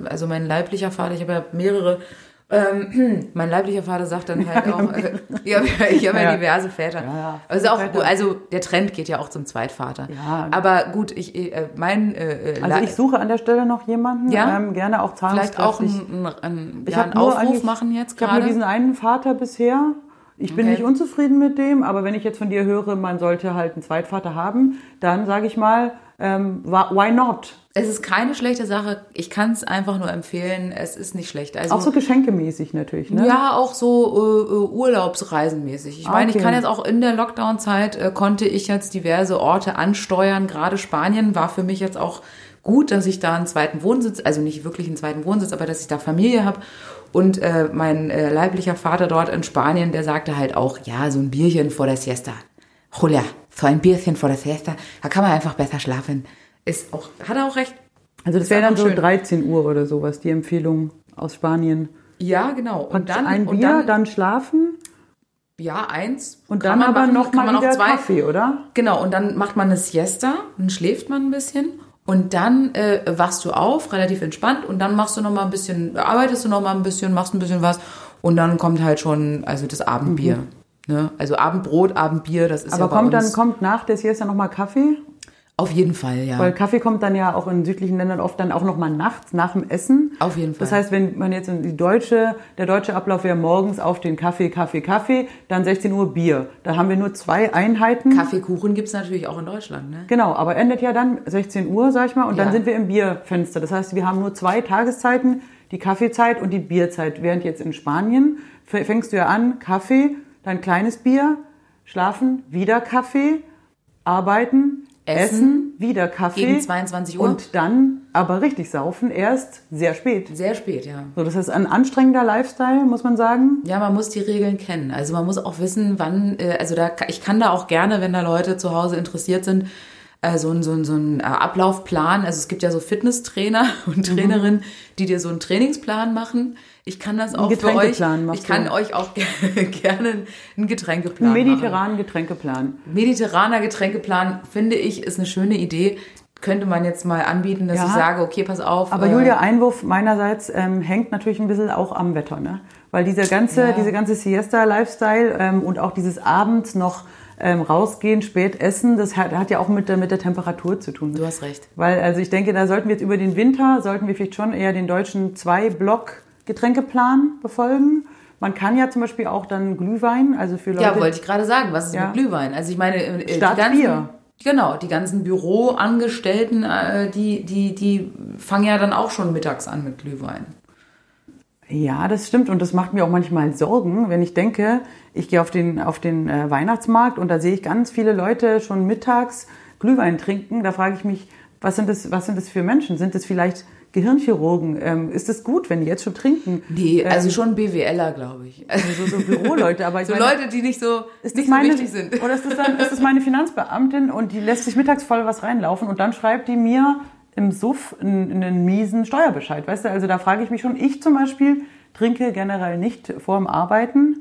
also mein leiblicher Vater, ich habe ja mehrere, ähm, mein leiblicher Vater sagt dann halt auch, äh, ich habe ja, hab ja
Ja.
diverse Väter.
Ja, ja.
Also auch also der Trend geht ja auch zum Zweitvater.
Ja.
Aber gut, ich, äh, mein, äh, äh,
Also ich suche an der Stelle noch jemanden,
Ja?
ähm, gerne auch
vielleicht auch
zahlungskräftig.
einen, einen,
Ich
ja, einen Aufruf machen jetzt
Ich habe nur
gerade.
diesen einen Vater bisher. Ich bin
Okay.
nicht unzufrieden mit dem, aber wenn ich jetzt von dir höre, man sollte halt einen Zweitvater haben, dann sage ich mal, ähm, why not?
Es ist keine schlechte Sache. Ich kann es einfach nur empfehlen. Es ist nicht schlecht. Also
Auch so geschenkemäßig natürlich, ne?
Ja, auch so äh, äh, Urlaubsreisenmäßig. Ich
Ah,
meine, ich
okay.
kann jetzt auch in der Lockdown-Zeit, äh, konnte ich jetzt diverse Orte ansteuern. Gerade Spanien war für mich jetzt auch gut, dass ich da einen zweiten Wohnsitz, also nicht wirklich einen zweiten Wohnsitz, aber dass ich da Familie habe. Und äh, mein äh, leiblicher Vater dort in Spanien, der sagte halt auch, ja, so ein Bierchen vor der Siesta. Julia, so ein Bierchen vor der Siesta, da kann man einfach besser schlafen. Ist auch, hat er auch recht.
Also das wäre dann so
schön.
13 Uhr oder sowas, die Empfehlung aus Spanien.
Ja, genau. Und dann,
ein
und
Bier,
dann,
dann, schlafen
ja, eins.
und dann aber
machen,
noch
kann
mal
man auch
wieder
zwei.
Kaffee, oder?
Genau, und dann macht man eine Siesta, dann schläft man ein bisschen und dann äh, wachst du auf, relativ entspannt und dann machst du noch mal ein bisschen, arbeitest du noch mal ein bisschen, machst ein bisschen was und dann kommt halt schon also das Abendbier. Ne? Also Abendbrot, Abendbier, das ist
Mhm. Aber
ja
kommt dann kommt nach der Siesta noch mal Kaffee?
Auf jeden Fall, ja.
Weil Kaffee kommt dann ja auch in südlichen Ländern oft dann auch noch mal nachts nach dem Essen.
Auf jeden Fall.
Das heißt, wenn man jetzt in die deutsche, der deutsche Ablauf wäre morgens auf den Kaffee, Kaffee, Kaffee, dann 16 Uhr Bier. Da haben wir nur zwei Einheiten.
Kaffeekuchen gibt's natürlich auch in Deutschland, ne?
Genau, aber endet ja dann 16 Uhr, sag ich mal, und dann
Ja.
sind wir im Bierfenster. Das heißt, wir haben nur zwei Tageszeiten, die Kaffeezeit und die Bierzeit. Während jetzt in Spanien fängst du ja an, Kaffee, dann kleines Bier, schlafen, wieder Kaffee, arbeiten,
Essen,
essen, wieder Kaffee.
Gegen 22 Uhr.
Und dann aber richtig saufen, erst sehr spät.
Sehr spät, ja.
So, das ist ein anstrengender Lifestyle, muss man sagen.
Ja, man muss die Regeln kennen. Also man muss auch wissen, wann, äh, also da, ich kann da auch gerne, wenn da Leute zu Hause interessiert sind, äh, so ein, so ein, so ein äh, Ablaufplan. Also es gibt ja so Fitnesstrainer und
Mhm.
Trainerinnen, die dir so einen Trainingsplan machen. Ich kann das auch für euch. Ich kann
du.
euch auch gerne einen Getränkeplan
Einen
machen.
mediterranen Getränkeplan.
Mediterraner Getränkeplan, finde ich, ist eine schöne Idee. Könnte man jetzt mal anbieten, dass
Ja.
ich sage, okay, pass auf.
Aber
äh,
Julia, Einwurf meinerseits ähm, hängt natürlich ein bisschen auch am Wetter, ne? Weil dieser ganze,
Ja.
diese ganze Siesta-Lifestyle ähm, und auch dieses abends noch ähm, rausgehen, spät essen, das hat, hat ja auch mit der, mit der Temperatur zu tun.
Du hast recht.
Weil, also ich denke, da sollten wir jetzt über den Winter, sollten wir vielleicht schon eher den deutschen Zwei-Block-Getränkeplan befolgen. Man kann ja zum Beispiel auch dann Glühwein, also für Leute,
Ja, wollte ich gerade sagen. Was ist
Ja.
mit Glühwein? Also ich meine, äh, die
Statt
ganzen,
Bier.
Genau, die ganzen Büroangestellten, äh, die, die, die fangen ja dann auch schon mittags an mit Glühwein.
Ja, das stimmt und das macht mir auch manchmal Sorgen, wenn ich denke, ich gehe auf den, auf den äh, Weihnachtsmarkt und da sehe ich ganz viele Leute schon mittags Glühwein trinken. Da frage ich mich, was sind das, was sind das für Menschen? Sind das vielleicht Gehirnchirurgen? Ähm, ist es gut, wenn die jetzt schon trinken?
Nee, also
Ähm,
schon BWLer, glaube ich.
so, so Büroleute, aber ich
so
meine,
Leute, die nicht so,
ist das
nicht
meine,
so wichtig sind.
Oder ist das dann, ist das meine Finanzbeamtin und die lässt sich mittags voll was reinlaufen und dann schreibt die mir im Suff einen, einen miesen Steuerbescheid, weißt du? Also da frage ich mich schon, ich zum Beispiel trinke generell nicht vor dem Arbeiten.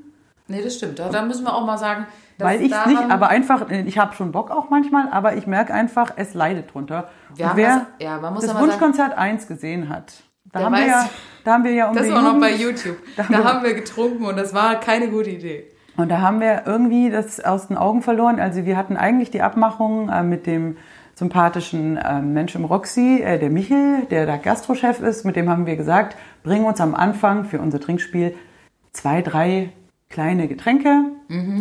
Nee, das stimmt. Da, da müssen wir auch mal sagen, dass
Weil ich
da
nicht, aber einfach, ich habe schon Bock auch manchmal, aber ich merke einfach, es leidet drunter.
Wir
Und wer
das- ja, man muss
das
ja mal sagen-
Wunschkonzert 1 gesehen hat, da haben, wir
weiß-
ja, da haben wir ja um
Das war noch bei YouTube. Da,
haben wir-
haben wir getrunken und das war keine gute Idee.
Und da haben wir irgendwie das aus den Augen verloren. Also wir hatten eigentlich die Abmachung äh, mit dem sympathischen äh, Mensch im Roxy, äh, der Michel, der da Gastrochef ist. Mit dem haben wir gesagt, bring uns am Anfang für unser Trinkspiel zwei, drei kleine Getränke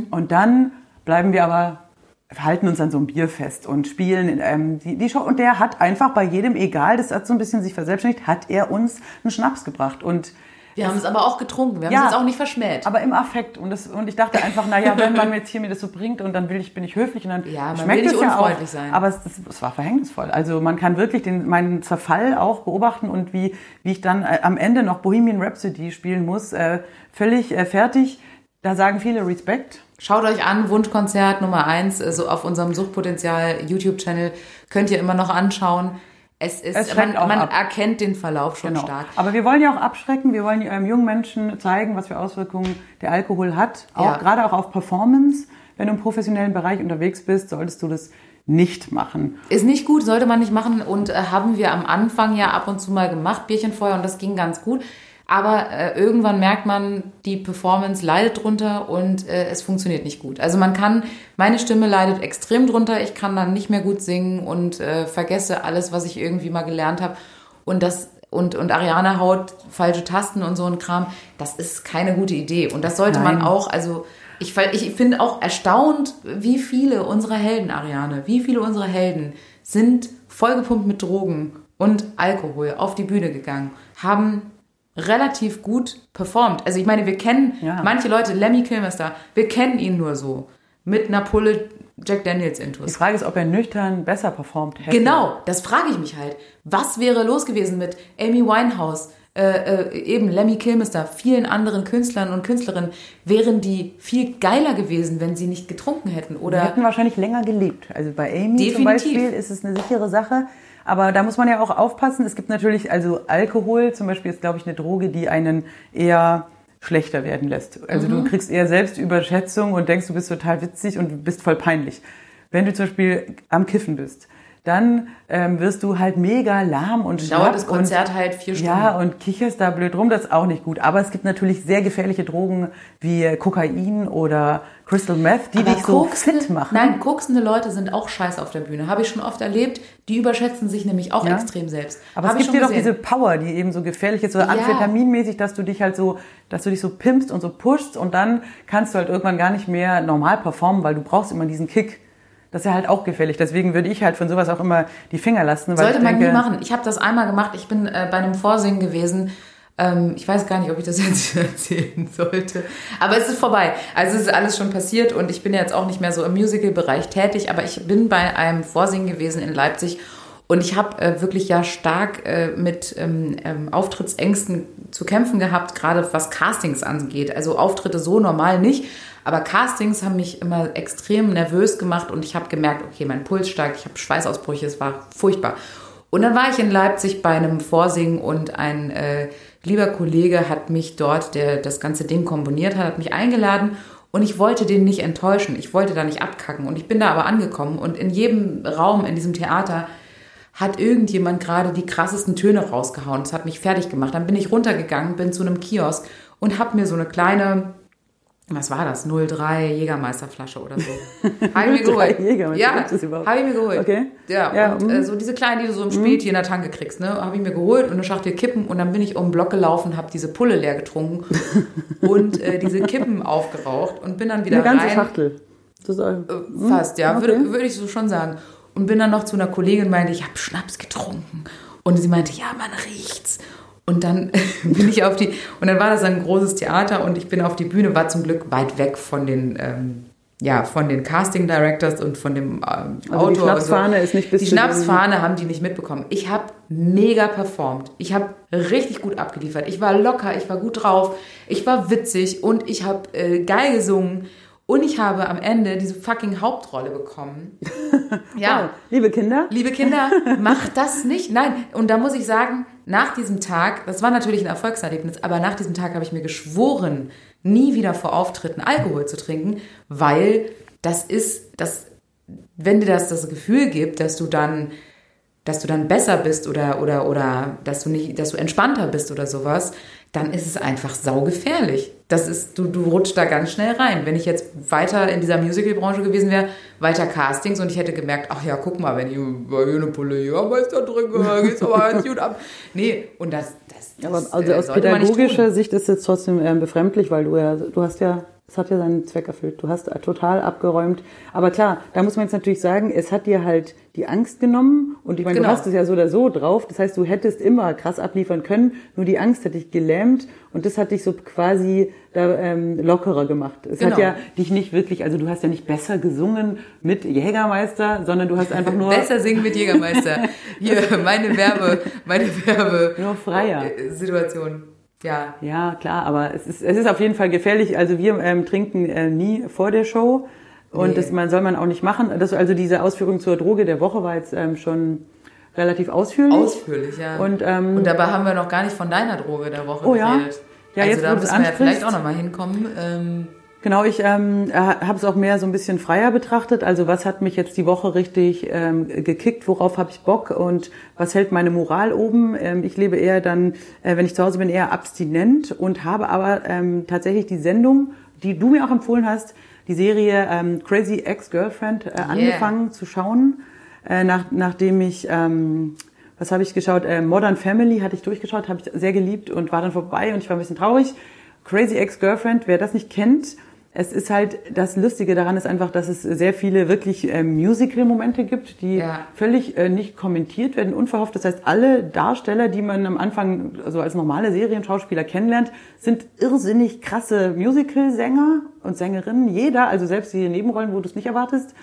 und dann bleiben wir aber halten uns an so einem Bier fest und spielen ähm, die, die Show. Und der hat einfach bei jedem, egal, das hat so ein bisschen sich verselbstständigt, hat er uns einen Schnaps gebracht. Und
Wir haben es aber auch getrunken. Wir haben
Ja.
es jetzt auch nicht verschmäht.
aber im Affekt. Und, das, und ich dachte einfach, naja, wenn man jetzt hier mir das so bringt und dann will ich, bin ich höflich und dann
Ja, man
schmeckt
will nicht
es ja auch.
sein.
Aber es, das, es war verhängnisvoll. Also man kann wirklich den, meinen Zerfall auch beobachten und wie, wie ich dann äh, am Ende noch Bohemian Rhapsody spielen muss, äh, völlig äh, fertig. Da sagen viele Respekt.
Schaut euch an, Wunschkonzert Nummer eins, also auf unserem Suchtpotenzial YouTube-Channel könnt ihr immer noch anschauen. Es ist,
Es
man, man
ab.
erkennt den Verlauf schon
Genau.
stark.
Aber wir wollen ja auch abschrecken. Wir wollen ähm, jungen Menschen zeigen, was für Auswirkungen der Alkohol hat. Auch,
Ja.
Gerade auch auf Performance. Wenn du im professionellen Bereich unterwegs bist, solltest du das nicht machen.
Ist nicht gut, sollte man nicht machen und äh, haben wir am Anfang ja ab und zu mal gemacht, Bierchenfeuer und das ging ganz gut. Aber äh, irgendwann merkt man, die Performance leidet drunter und äh, es funktioniert nicht gut. Also man kann, meine Stimme leidet extrem drunter, ich kann dann nicht mehr gut singen und äh, vergesse alles, was ich irgendwie mal gelernt habe. Und das und, und Ariane haut falsche Tasten und so ein Kram, das ist keine gute Idee. Und das sollte man
Nein.
auch, also ich, ich finde auch erstaunt, wie viele unserer Helden, Ariane, wie viele unserer Helden sind vollgepumpt mit Drogen und Alkohol auf die Bühne gegangen, haben relativ gut performt. Also ich meine, wir kennen
Ja.
manche Leute, Lemmy Kilmister, wir kennen ihn nur so. Mit einer Pulle Jack Daniels
Die
Intus.
Frage ist, ob er nüchtern besser performt hätte.
Genau, das frage ich mich halt. Was wäre los gewesen mit Amy Winehouse, äh, äh, eben Lemmy Kilmister, vielen anderen Künstlern und Künstlerinnen? Wären die viel geiler gewesen, wenn sie nicht getrunken hätten? Oder
hätten wahrscheinlich länger gelebt. Also bei Amy zum
Definitiv.
Beispiel ist es eine sichere Sache. Aber da muss man ja auch aufpassen. Es gibt natürlich, also Alkohol zum Beispiel ist, glaube ich, eine Droge, die einen eher schlechter werden lässt. Also
Mhm.
du kriegst eher Selbstüberschätzung und denkst, du bist total witzig und bist voll peinlich. Wenn du zum Beispiel am Kiffen bist, dann ähm, wirst du halt mega lahm und
dauert
schlapp
das Konzert
und,
halt vier Stunden?
Ja, und kicherst da blöd rum, das ist auch nicht gut. Aber es gibt natürlich sehr gefährliche Drogen wie Kokain oder Crystal Meth, die
Aber
dich so
koksende-
fit machen.
Nein, koksende Leute sind auch scheiße auf der Bühne. Habe ich schon oft erlebt. Die überschätzen sich nämlich auch
Ja.
extrem selbst.
Aber
Hab
es gibt dir doch diese Power, die eben so gefährlich ist, so
Ja.
amphetaminmäßig, dass du dich halt so, dass du dich so pimpst und so pushst und dann kannst du halt irgendwann gar nicht mehr normal performen, weil du brauchst immer diesen Kick. Das ist ja halt auch gefährlich. Deswegen würde ich halt von sowas auch immer die Finger lassen.
Sollte
ich
man
denke,
nie machen. Ich habe das einmal gemacht. Ich bin äh, bei einem Vorsingen gewesen. Ähm, ich weiß gar nicht, ob ich das jetzt erzählen sollte. Aber es ist vorbei. Also es ist alles schon passiert und ich bin jetzt auch nicht mehr so im Musical-Bereich tätig. Aber ich bin bei einem Vorsingen gewesen in Leipzig und ich habe äh, wirklich ja stark äh, mit ähm, ähm, Auftrittsängsten zu kämpfen gehabt, gerade was Castings angeht. Also Auftritte so normal nicht. Aber Castings haben mich immer extrem nervös gemacht und ich habe gemerkt, okay, mein Puls steigt, ich habe Schweißausbrüche, es war furchtbar. Und dann war ich in Leipzig bei einem Vorsingen und ein äh, lieber Kollege hat mich dort, der das ganze Ding komponiert hat, hat mich eingeladen und ich wollte den nicht enttäuschen. Ich wollte da nicht abkacken. Und ich bin da aber angekommen und in jedem Raum in diesem Theater hat irgendjemand gerade die krassesten Töne rausgehauen. Das hat mich fertig gemacht. Dann bin ich runtergegangen, bin zu einem Kiosk und habe mir so eine kleine, was war das, 03 Jägermeisterflasche oder so. Habe ich mir
03
geholt. Ja, habe ich mir geholt.
Okay.
Ja,
Ja,
und
mhm.
äh, so diese kleinen, die du so im Späti in der Tanke kriegst, ne, habe ich mir geholt und eine Schachtel Kippen und dann bin ich um den Block gelaufen, habe diese Pulle leer getrunken und äh, diese Kippen aufgeraucht und bin dann wieder
Eine ganze
rein.
Schachtel. Das ist, äh,
Fast, ja,
okay.
würde, würde ich so schon sagen. Und bin dann noch zu einer Kollegin und meinte, ich habe Schnaps getrunken. Und sie meinte, ja, man riecht's. Und dann bin ich auf die, und dann war das ein großes Theater und ich bin auf die Bühne, war zum Glück weit weg von den, ähm, ja, von den Casting Directors und von dem ähm,
Also die
Autor.
Schnapsfahne
und so.
ist nicht bis
Die Schnapsfahne haben die nicht mitbekommen. Ich habe mega performt. Ich habe richtig gut abgeliefert. Ich war locker, ich war gut drauf, ich war witzig und ich habe äh, geil gesungen. Und ich habe am Ende diese fucking Hauptrolle bekommen. ja.
Wow. Liebe Kinder.
Liebe Kinder, macht das nicht. Nein. Und da muss ich sagen, nach diesem Tag, das war natürlich ein Erfolgserlebnis, aber nach diesem Tag habe ich mir geschworen, nie wieder vor Auftritten Alkohol zu trinken, weil das ist, das, wenn dir das das Gefühl gibt, dass du dann dass du dann besser bist oder, oder, oder dass du nicht, dass du entspannter bist oder sowas, dann ist es einfach saugefährlich. Das ist, du, du rutschst da ganz schnell rein. Wenn ich jetzt weiter in dieser Musical-Branche gewesen wäre, weiter Castings und ich hätte gemerkt, ach ja, guck mal, wenn ich hier eine Pulle Jägermeister trinke, geht's aber ganz gut ab. Nee, und das, das, das
Aber also
äh,
aus pädagogischer. Sicht ist es trotzdem ähm, befremdlich, weil du ja, du hast ja, es hat ja seinen Zweck erfüllt. Du hast total abgeräumt. Aber klar, da muss man jetzt natürlich sagen, es hat dir halt die Angst genommen und ich meine,
Genau.
du hast es ja so oder so drauf. Das heißt, du hättest immer krass abliefern können, nur die Angst hat dich gelähmt und das hat dich so quasi da, ähm, lockerer gemacht. Es hat
Genau.
ja dich nicht wirklich, also du hast ja nicht besser gesungen mit Jägermeister, sondern du hast einfach nur
Besser singen mit Jägermeister. Hier, meine Werbe, meine Werbe.
Nur freier.
äh, Situation. Ja.
Ja, klar, aber es ist, es ist auf jeden Fall gefährlich. Also wir ähm, trinken äh, nie vor der Show und
Nee.
das man, soll man auch nicht machen. Das, also diese Ausführung zur Droge der Woche war jetzt ähm, schon relativ ausführlich.
Ausführlich, ja.
Und, ähm,
und dabei haben wir noch gar nicht von deiner Droge der Woche
Oh ja?
geredet.
Ja,
also
jetzt,
da müssen wir ja vielleicht auch nochmal hinkommen. Ähm,
Genau, ich ähm, habe es auch mehr so ein bisschen freier betrachtet. Also was hat mich jetzt die Woche richtig ähm, gekickt, worauf habe ich Bock und was hält meine Moral oben? Ähm, ich lebe eher dann, äh, wenn ich zu Hause bin, eher abstinent und habe aber ähm, tatsächlich die Sendung, die du mir auch empfohlen hast, die Serie ähm, Crazy Ex-Girlfriend äh, angefangen zu schauen, äh, nach, nachdem ich... Ähm, was habe ich geschaut? Äh, Modern Family hatte ich durchgeschaut, habe ich sehr geliebt und war dann vorbei und ich war ein bisschen traurig. Crazy Ex-Girlfriend, wer das nicht kennt, es ist halt, das Lustige daran ist einfach, dass es sehr viele wirklich äh, Musical-Momente gibt, die
Ja.
völlig äh, nicht kommentiert werden, unverhofft. Das heißt, alle Darsteller, die man am Anfang so als normale Serienschauspieler kennenlernt, sind irrsinnig krasse Musical-Sänger und Sängerinnen. Jeder, also selbst die Nebenrollen, wo du es nicht erwartest.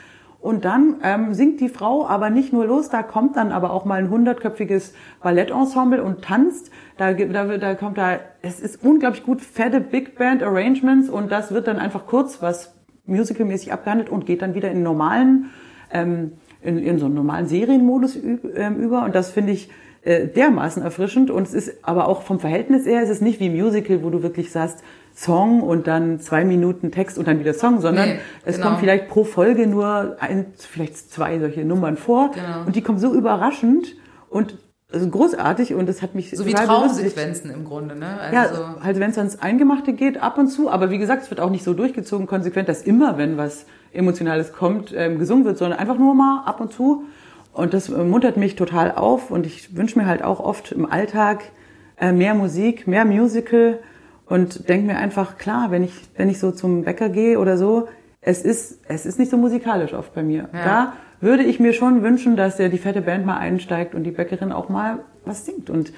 Und dann ähm, singt die Frau aber nicht nur los, da kommt dann aber auch mal ein hundertköpfiges Ballettensemble und tanzt. Da, da, da kommt da, es ist unglaublich gut, fette Big Band Arrangements und das wird dann einfach kurz was musicalmäßig abgehandelt und geht dann wieder in normalen, ähm, in, in so einen normalen Serienmodus ähm, über. Und das finde ich äh, dermaßen erfrischend. Und es ist aber auch vom Verhältnis her, es ist nicht wie Musical, wo du wirklich sagst, Song und dann zwei Minuten Text und dann wieder Song, sondern
Nee,
es
genau.
kommt vielleicht pro Folge nur ein, vielleicht zwei solche Nummern vor.
Genau.
Und die kommen so überraschend und also großartig und das hat mich
so wie. Traumsequenzen im Grunde, ne?
Ja,
Also,
halt wenn es ans Eingemachte geht, ab und zu. Aber wie gesagt, es wird auch nicht so durchgezogen, konsequent, dass immer, wenn was Emotionales kommt, ähm, gesungen wird, sondern einfach nur mal ab und zu. Und das äh, muntert mich total auf. Und ich wünsche mir halt auch oft im Alltag äh, mehr Musik, mehr Musical. Und denke mir einfach, klar, wenn ich, wenn ich so zum Bäcker gehe oder so, es ist, es ist nicht so musikalisch oft bei mir.
Ja.
Da würde ich mir schon wünschen, dass der, die fette Band mal einsteigt und die Bäckerin auch mal was singt. Und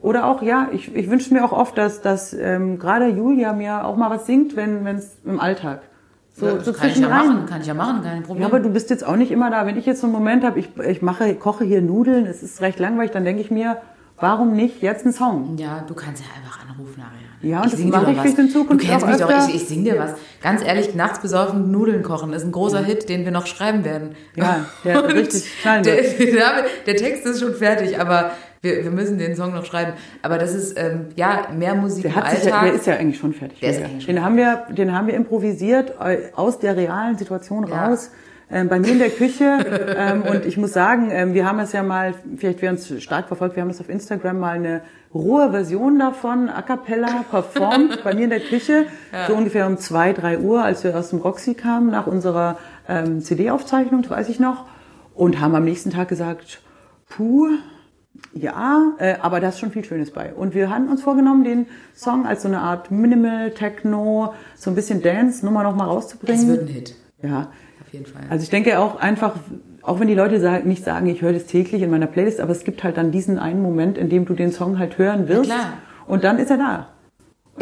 oder auch, ja, ich, ich wünsche mir auch oft, dass, dass ähm, gerade Julia mir auch mal was singt, wenn es im Alltag. So,
das
so
kann ich ja machen, kann ich ja machen, kein Problem.
Ja, aber du bist jetzt auch nicht immer da. Wenn ich jetzt so einen Moment habe, ich, ich mache, koche hier Nudeln, es ist recht langweilig, dann denke ich mir, warum nicht jetzt einen Song?
Ja, du kannst ja einfach anrufen, Ariane.
Ja, und das
sing dir
mache
doch
ich
was.
vielleicht in Zukunft
Du kennst
auch
mich doch,
öfter.
ich, ich sing dir was. Ganz ehrlich, nachts besoffen Nudeln kochen ist ein großer Hit, den wir noch schreiben werden.
Ja, der
Und
richtig
der, der, der Text ist schon fertig, aber wir, wir müssen den Song noch schreiben. Aber das ist, ähm, ja, mehr Musik
Der,
im
sich, ja-
Alltag.
der ist ja eigentlich schon fertig.
Der ist eigentlich schon
den haben wir, den haben wir improvisiert äh, aus der realen Situation
Ja.
raus. Ähm, bei mir in der Küche ähm, und ich muss sagen, ähm, wir haben es ja mal, vielleicht wer uns stark verfolgt, wir haben das auf Instagram mal eine rohe Version davon, a cappella, performt bei mir in der Küche, so ungefähr um zwei, drei Uhr, als wir aus dem Roxy kamen, nach unserer ähm, CD-Aufzeichnung, das weiß ich noch, und haben am nächsten Tag gesagt, puh, ja, äh, aber da ist schon viel Schönes bei. Und wir hatten uns vorgenommen, den Song als so eine Art Minimal, Techno, so ein bisschen Dance-Nummer noch mal rauszubringen.
es wird ein Hit,
ja,
auf jeden Fall.
also ich denke auch einfach, auch wenn die Leute sagen, nicht sagen, ich höre das täglich in meiner Playlist, aber es gibt halt dann diesen einen Moment, in dem du den Song halt hören wirst.
klar.
Und dann ist er da.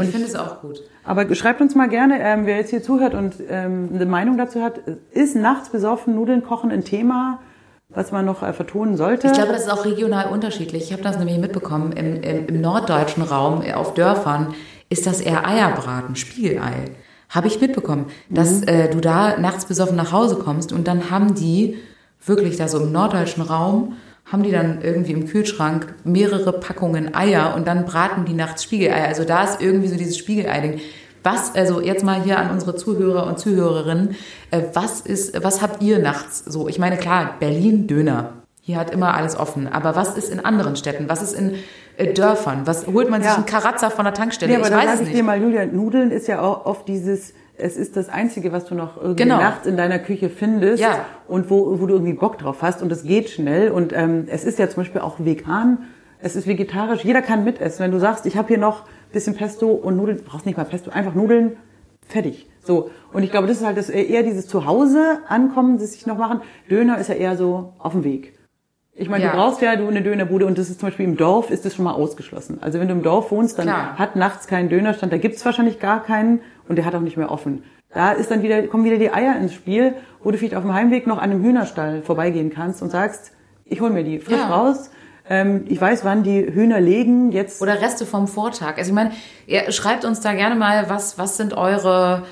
ich finde es auch gut.
Aber schreibt uns mal gerne, ähm, wer jetzt hier zuhört und ähm, eine Meinung dazu hat, ist nachts besoffen Nudeln kochen ein Thema, was man noch äh, vertonen sollte?
Ich glaube, das ist auch regional unterschiedlich. Ich habe das nämlich mitbekommen. Im, im, Im norddeutschen Raum, äh, auf Dörfern, ist das eher Eierbraten, Spiegelei. Habe ich mitbekommen, dass äh, du da nachts besoffen nach Hause kommst und dann haben die wirklich da so im norddeutschen Raum, haben die dann irgendwie im Kühlschrank mehrere Packungen Eier und dann braten die nachts Spiegeleier. Also da ist irgendwie so dieses Spiegelei-Ding. Was, also jetzt mal hier an unsere Zuhörer und Zuhörerinnen, äh, was ist, was habt ihr nachts so? Ich meine, klar, Berlin Döner. Hier hat immer alles offen. Aber was ist in anderen Städten? Was ist in äh, Dörfern? Was holt man sich
Ja.
einen Karazza von der Tankstelle?
Nee, aber
ich
da
weiß es
ich
nicht.
dir mal, Julia, Nudeln ist ja auch oft dieses, es ist das Einzige, was du noch irgendwie
Genau.
nachts in deiner Küche findest
Ja.
und wo, wo du irgendwie Bock drauf hast und es geht schnell und ähm, es ist ja zum Beispiel auch vegan, es ist vegetarisch, jeder kann mitessen. Wenn du sagst, ich habe hier noch ein bisschen Pesto und Nudeln, brauchst nicht mal Pesto, einfach Nudeln, fertig. So. Und ich glaube, das ist halt das, eher dieses Zuhause ankommen, das sich noch machen. Döner ist ja eher so auf dem Weg. Ich meine,
Ja.
du brauchst ja du eine Dönerbude und das ist zum Beispiel im Dorf ist das schon mal ausgeschlossen. Also wenn du im Dorf wohnst, dann
Klar.
hat nachts keinen Dönerstand, da gibt's wahrscheinlich gar keinen und der hat auch nicht mehr offen. Da ist dann wieder, kommen wieder die Eier ins Spiel, wo du vielleicht auf dem Heimweg noch an einem Hühnerstall vorbeigehen kannst und sagst, ich hol mir die frisch
Ja.
raus. Ähm, ich weiß, wann die Hühner legen. Jetzt
Oder Reste vom Vortag. Also ich meine, ihr schreibt uns da gerne mal, was, was sind eure,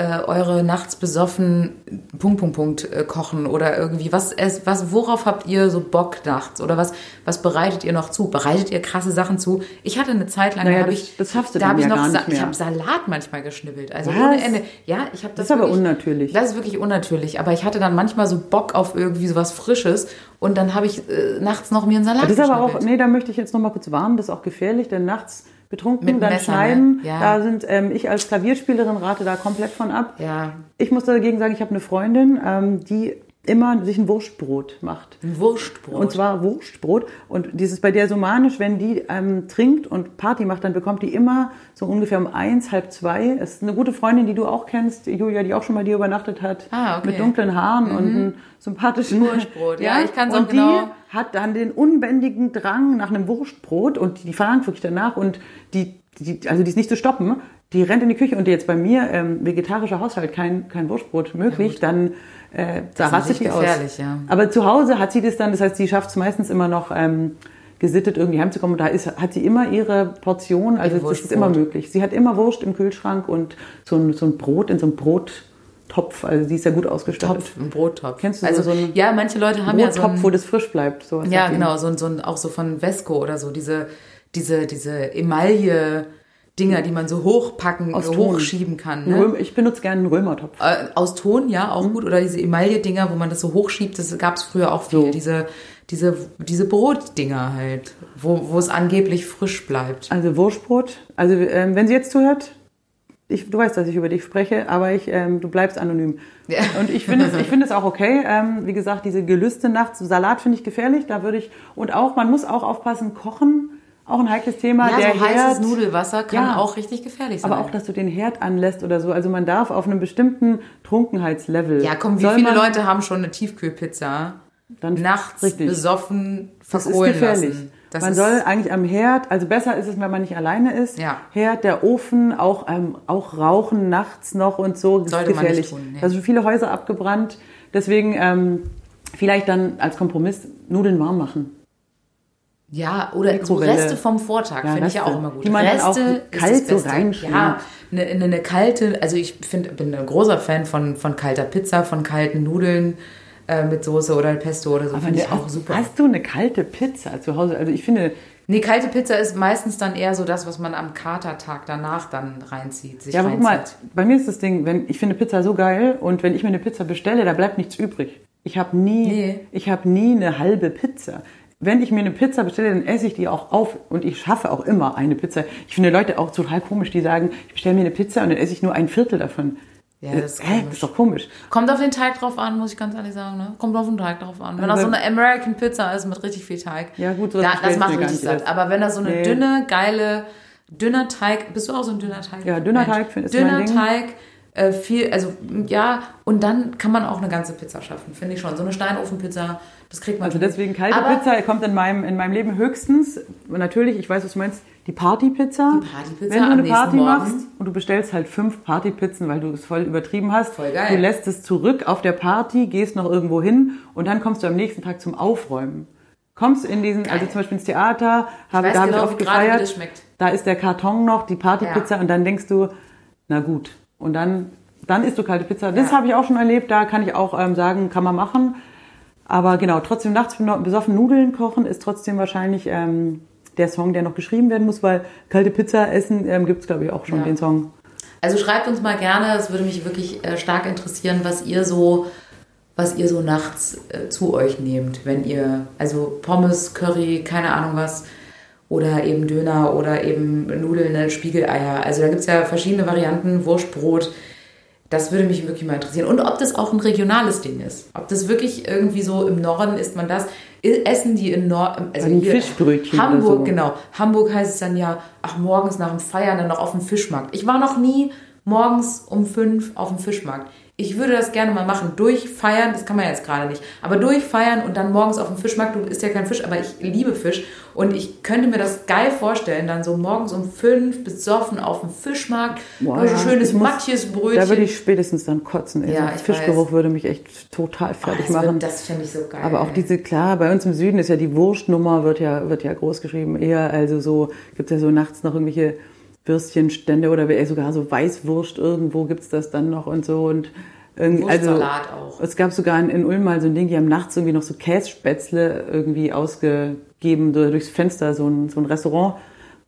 äh, eure nachts besoffen Punkt, Punkt, Punkt äh, kochen oder irgendwie, was, es, was, worauf habt ihr so Bock nachts oder was, was bereitet ihr noch zu? Bereitet ihr krasse Sachen zu? Ich hatte eine Zeit lang,
Naja,
da habe ich,
das schaffst du
da habe ich
ja
noch, Sa- ich habe Salat manchmal geschnibbelt, also
Was?
ohne Ende. Ja, ich habe das,
Das ist aber
wirklich-
unnatürlich.
Das ist wirklich unnatürlich, aber ich hatte dann manchmal so Bock auf irgendwie sowas Frisches und dann habe ich äh, nachts noch mir einen Salat
Das ist aber auch, nee, da möchte ich jetzt noch mal kurz warnen, das ist auch gefährlich, denn nachts betrunken, dann
Messer,
schneiden,
ne? Ja.
da sind, ähm, ich als Klavierspielerin rate da komplett von ab.
Ja,
Ich muss dagegen sagen, ich habe eine Freundin, ähm, die immer sich ein Wurstbrot macht.
ein Wurstbrot.
Und zwar Wurstbrot. Und dieses bei der so manisch, wenn die ähm, trinkt und Party macht, dann bekommt die immer so ungefähr um eins, halb zwei. Es ist eine gute Freundin, die du auch kennst, Julia, die auch schon bei dir übernachtet hat.
Ah, okay. Mhm.
Mit dunklen Haaren und einem sympathischen
Wurstbrot, ja, ich kann's
und
auch genau.
die hat dann den unbändigen Drang nach einem Wurstbrot und die verlangt wirklich danach und die, die also die ist nicht zu stoppen. Die rennt in die Küche und jetzt bei mir ähm, vegetarischer Haushalt kein kein Wurstbrot möglich, dann äh, da rastet die aus.
gefährlich, ja.
Aber zu Hause hat sie das dann, das heißt, sie schafft es meistens immer noch ähm, gesittet irgendwie heimzukommen. Und da ist, hat sie immer ihre Portion, also
Ihr
das ist immer möglich. Sie hat immer Wurst im Kühlschrank und so ein, so ein Brot in so einem Brottopf, also die ist ja gut ausgestattet.
Topf, ein Brottopf.
Kennst du
also,
so einen
ja, manche Leute haben ja so
Brottopf,
einen,
wo das frisch bleibt. Sowas
ja,
die.
genau, so, ein- so ein, auch so von Vesco oder so, diese, diese, diese Emaille Dinger, die man so hochpacken,
Aus
hochschieben kann. Ne?
Ich benutze gerne einen Römertopf.
Äh, aus Ton, ja, auch gut. Oder diese Emaille-Dinger, wo man das so hochschiebt, das gab es früher auch viel.
So.
Diese, diese, diese Brotdinger halt, wo, wo es angeblich frisch bleibt.
Also Wurstbrot. Also ähm, wenn sie jetzt zuhört, ich, du weißt, dass ich über dich spreche, aber ich, ähm, du bleibst anonym.
Ja.
Und ich finde es, ich finde es auch okay. Ähm, wie gesagt, diese Gelüste nachts, Salat finde ich gefährlich. Da würde ich und auch, man muss auch aufpassen, kochen, auch ein heikles Thema.
Ja,
der
so heißes
Herd,
Nudelwasser kann
Ja.
auch richtig gefährlich sein.
aber auch, dass du den Herd anlässt oder so. Also man darf auf einem bestimmten Trunkenheitslevel.
ja, komm, wie viele Leute haben schon eine Tiefkühlpizza
Dann
nachts
richtig.
besoffen
Das ist
verkohlen
gefährlich.
lassen? Das
man soll eigentlich am Herd, also besser ist es, wenn man nicht alleine ist.
Ja.
Herd, der Ofen, auch, ähm, auch rauchen nachts noch und so, das
Sollte
ist
man nicht
gefährlich.
tun, nee.
Sind viele Häuser abgebrannt. Deswegen ähm, vielleicht dann als Kompromiss Nudeln warm machen.
Ja, oder so. Reste vom Vortag
Ja,
finde ich ja auch immer gut.
Die man
Reste
auch kalt so.
Ja, eine, eine, eine kalte, also ich finde, bin ein großer Fan von, von kalter Pizza, von kalten Nudeln äh, mit Soße oder Pesto oder so, finde ich auch
hast,
super.
Hast du eine kalte Pizza zu Hause? Also ich finde,
Nee, kalte Pizza ist meistens dann eher so das, was man am Katertag danach dann reinzieht,
ja, aber guck mal, bei mir ist das Ding, wenn ich finde Pizza so geil und wenn ich mir eine Pizza bestelle, da bleibt nichts übrig. Ich habe nie,
Nee.
ich habe nie eine halbe Pizza. Wenn ich mir eine Pizza bestelle, dann esse ich die auch auf und ich schaffe auch immer eine Pizza. Ich finde Leute auch total komisch, die sagen, ich bestelle mir eine Pizza und dann esse ich nur ein Viertel davon.
Ja, das ist.
Das ist doch komisch.
Kommt auf den Teig drauf an, muss ich ganz ehrlich sagen. Ne? Kommt auf den Teig drauf an. Wenn das so eine American Pizza ist mit richtig viel Teig,
Ja, gut, so
da, das
du
macht richtig
nicht
satt. Aber wenn das so eine
Nee.
dünne, geile, dünner Teig, bist du auch so ein dünner Teig?
Ja, dünner
Mensch.
Teig ist
Dünner
mein Ding.
Teig, äh, viel, also ja, und dann kann man auch eine ganze Pizza schaffen, finde ich schon. So eine Steinofenpizza, das kriegt man
Also deswegen kalte
Aber
Pizza kommt in meinem, in meinem Leben höchstens, natürlich, ich weiß, was du meinst, die Partypizza.
Die Partypizza
Wenn du eine Party
Morgen.
machst und du bestellst halt fünf Partypizzen, weil du es voll übertrieben hast.
Voll geil.
Du lässt es zurück auf der Party, gehst noch irgendwo hin und dann kommst du am nächsten Tag zum Aufräumen. Kommst in diesen, also zum Beispiel ins Theater, habe,
weiß
da habe
genau,
ich oft gefeiert. Da ist der Karton noch, die Partypizza
Ja.
und dann denkst du, na gut, Und dann, dann isst du kalte Pizza. Das
Ja.
habe ich auch schon erlebt. Da kann ich auch ähm, sagen, kann man machen. Aber genau, trotzdem nachts besoffen Nudeln kochen ist trotzdem wahrscheinlich ähm, der Song, der noch geschrieben werden muss, weil kalte Pizza essen ähm, gibt es, glaube ich, auch schon
Ja.
den Song.
Also schreibt uns mal gerne, es würde mich wirklich äh, stark interessieren, was ihr so, was ihr so nachts äh, zu euch nehmt, wenn ihr, also Pommes, Curry, keine Ahnung was, oder eben Döner oder eben Nudeln, ne, Spiegeleier. Also da gibt es ja verschiedene Varianten, Wurstbrot. Das würde mich wirklich mal interessieren. Und ob das auch ein regionales Ding ist. Ob das wirklich irgendwie so im Norden ist man das. Essen die in Norden, also
Ein Fischbrötchen
Hamburg,
so.
genau. Hamburg heißt es dann ja, ach, morgens nach dem Feiern dann noch auf dem Fischmarkt. Ich war noch nie morgens um fünf auf dem Fischmarkt. Ich würde das gerne mal machen. Durchfeiern, das kann man jetzt gerade nicht. Aber durchfeiern und dann morgens auf dem Fischmarkt, du isst ja kein Fisch, aber ich liebe Fisch. Und ich könnte mir das geil vorstellen, dann so morgens um fünf besoffen auf dem Fischmarkt.
Boah,
so ein schönes
muss-
Matjesbrötchen.
Da würde ich spätestens dann kotzen. Ey.
Ja,
Der
ich
Fischgeruch
weiß.
würde mich echt total fertig
das,
machen.
wird- das finde ich so geil.
Aber auch diese, klar, bei uns im Süden ist ja die Wurstnummer, wird ja, wird ja groß geschrieben. Eher, also so, gibt ja so nachts noch irgendwelche Würstchenstände oder sogar so Weißwurst irgendwo gibt's das dann noch und so. Und irgendwie, also,
auch.
es gab sogar in, in Ulm mal so ein Ding, die haben nachts irgendwie noch so Kässpätzle irgendwie ausgegeben durchs Fenster, so ein, so ein Restaurant.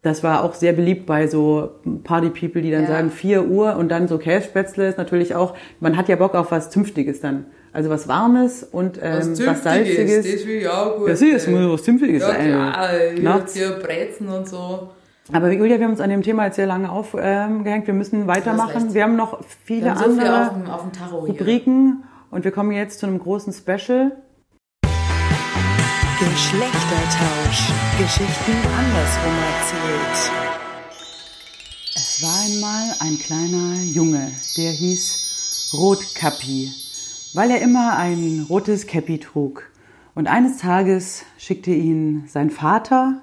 Das war auch sehr beliebt bei so Party-People, die dann
Ja.
sagen 4 Uhr und dann so Kässpätzle ist natürlich auch, man hat ja Bock auf was Zünftiges dann. Also was Warmes und ähm, was, Salziges.
das will ich auch gut.
Ja, sieh, es muss was Zünftiges
ja,
sein.
klar, ich
Nachts.
hier Brezen und so.
Aber Julia, wir haben uns an dem Thema jetzt sehr lange aufgehängt. Wir müssen weitermachen. Wir haben noch viele
haben so viel
andere
auf dem, auf dem.
Rubriken und wir kommen jetzt zu einem großen Special.
Geschlechtertausch. Geschichten andersrum erzählt.
Es war einmal ein kleiner Junge, der hieß Rotkappi, weil er immer ein rotes Käppi trug. Und eines Tages schickte ihn sein Vater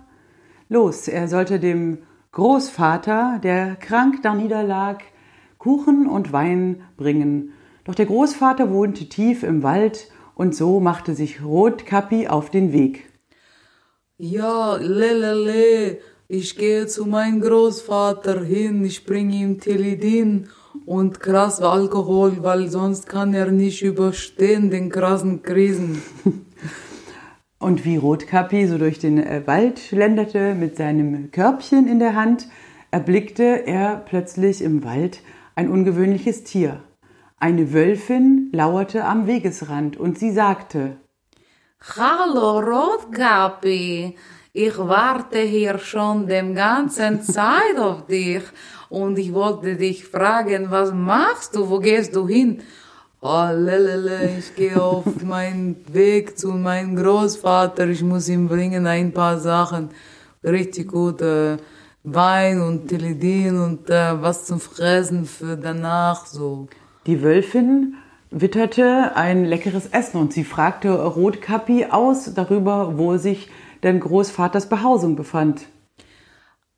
los. Er sollte dem Großvater, der krank da niederlag, Kuchen und Wein bringen. Doch der Großvater wohnte tief im Wald und so machte sich Rotkappi auf den Weg.
Ja, lelele, ich gehe zu meinem Großvater hin, ich bringe ihm Teledin und krass Alkohol, weil sonst kann er nicht überstehen den krassen Krisen.
Und wie Rotkappi so durch den äh, Wald schlenderte mit seinem Körbchen in der Hand, erblickte er plötzlich im Wald ein ungewöhnliches Tier. Eine Wölfin lauerte am Wegesrand und sie sagte,
Hallo Rotkappi, ich warte hier schon den ganzen Zeit auf dich und ich wollte dich fragen, was machst du, wo gehst du hin? Oh, lelele, ich gehe auf meinen Weg zu meinem Großvater, ich muss ihm bringen ein paar Sachen, richtig gut, äh, Wein und Teledin und äh, was zum Fressen für danach, so.
die Wölfin witterte ein leckeres Essen und sie fragte Rotkappi aus darüber, wo sich denn Großvaters Behausung befand.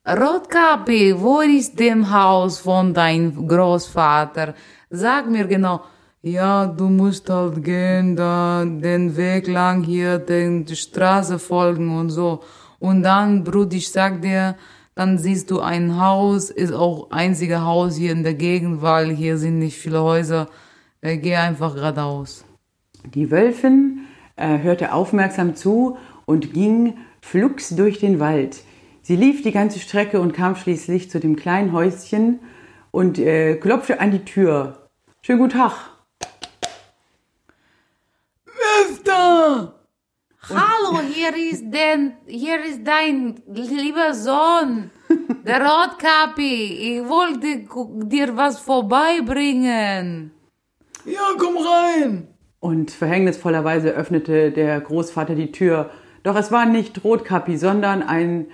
Rotkappi, wo ist dem Haus von deinem Großvater? Sag mir genau. Ja, du musst halt gehen, da den Weg lang hier, den, die Straße folgen und so. Und dann, Bruder, ich sag dir, dann siehst du ein Haus, ist auch einzige Haus hier in der Gegend, weil hier sind nicht viele Häuser. Äh, geh einfach geradeaus.
Die Wölfin äh, hörte aufmerksam zu und ging flugs durch den Wald. Sie lief die ganze Strecke und kam schließlich zu dem kleinen Häuschen und äh, klopfte an die Tür. Schönen guten Tag.
Da!
Hallo, hier ist denn, hier ist dein lieber Sohn, der Rotkappi. Ich wollte dir was vorbeibringen.
Ja, komm rein!
Und verhängnisvollerweise öffnete der Großvater die Tür. Doch es war nicht Rotkappi, sondern eine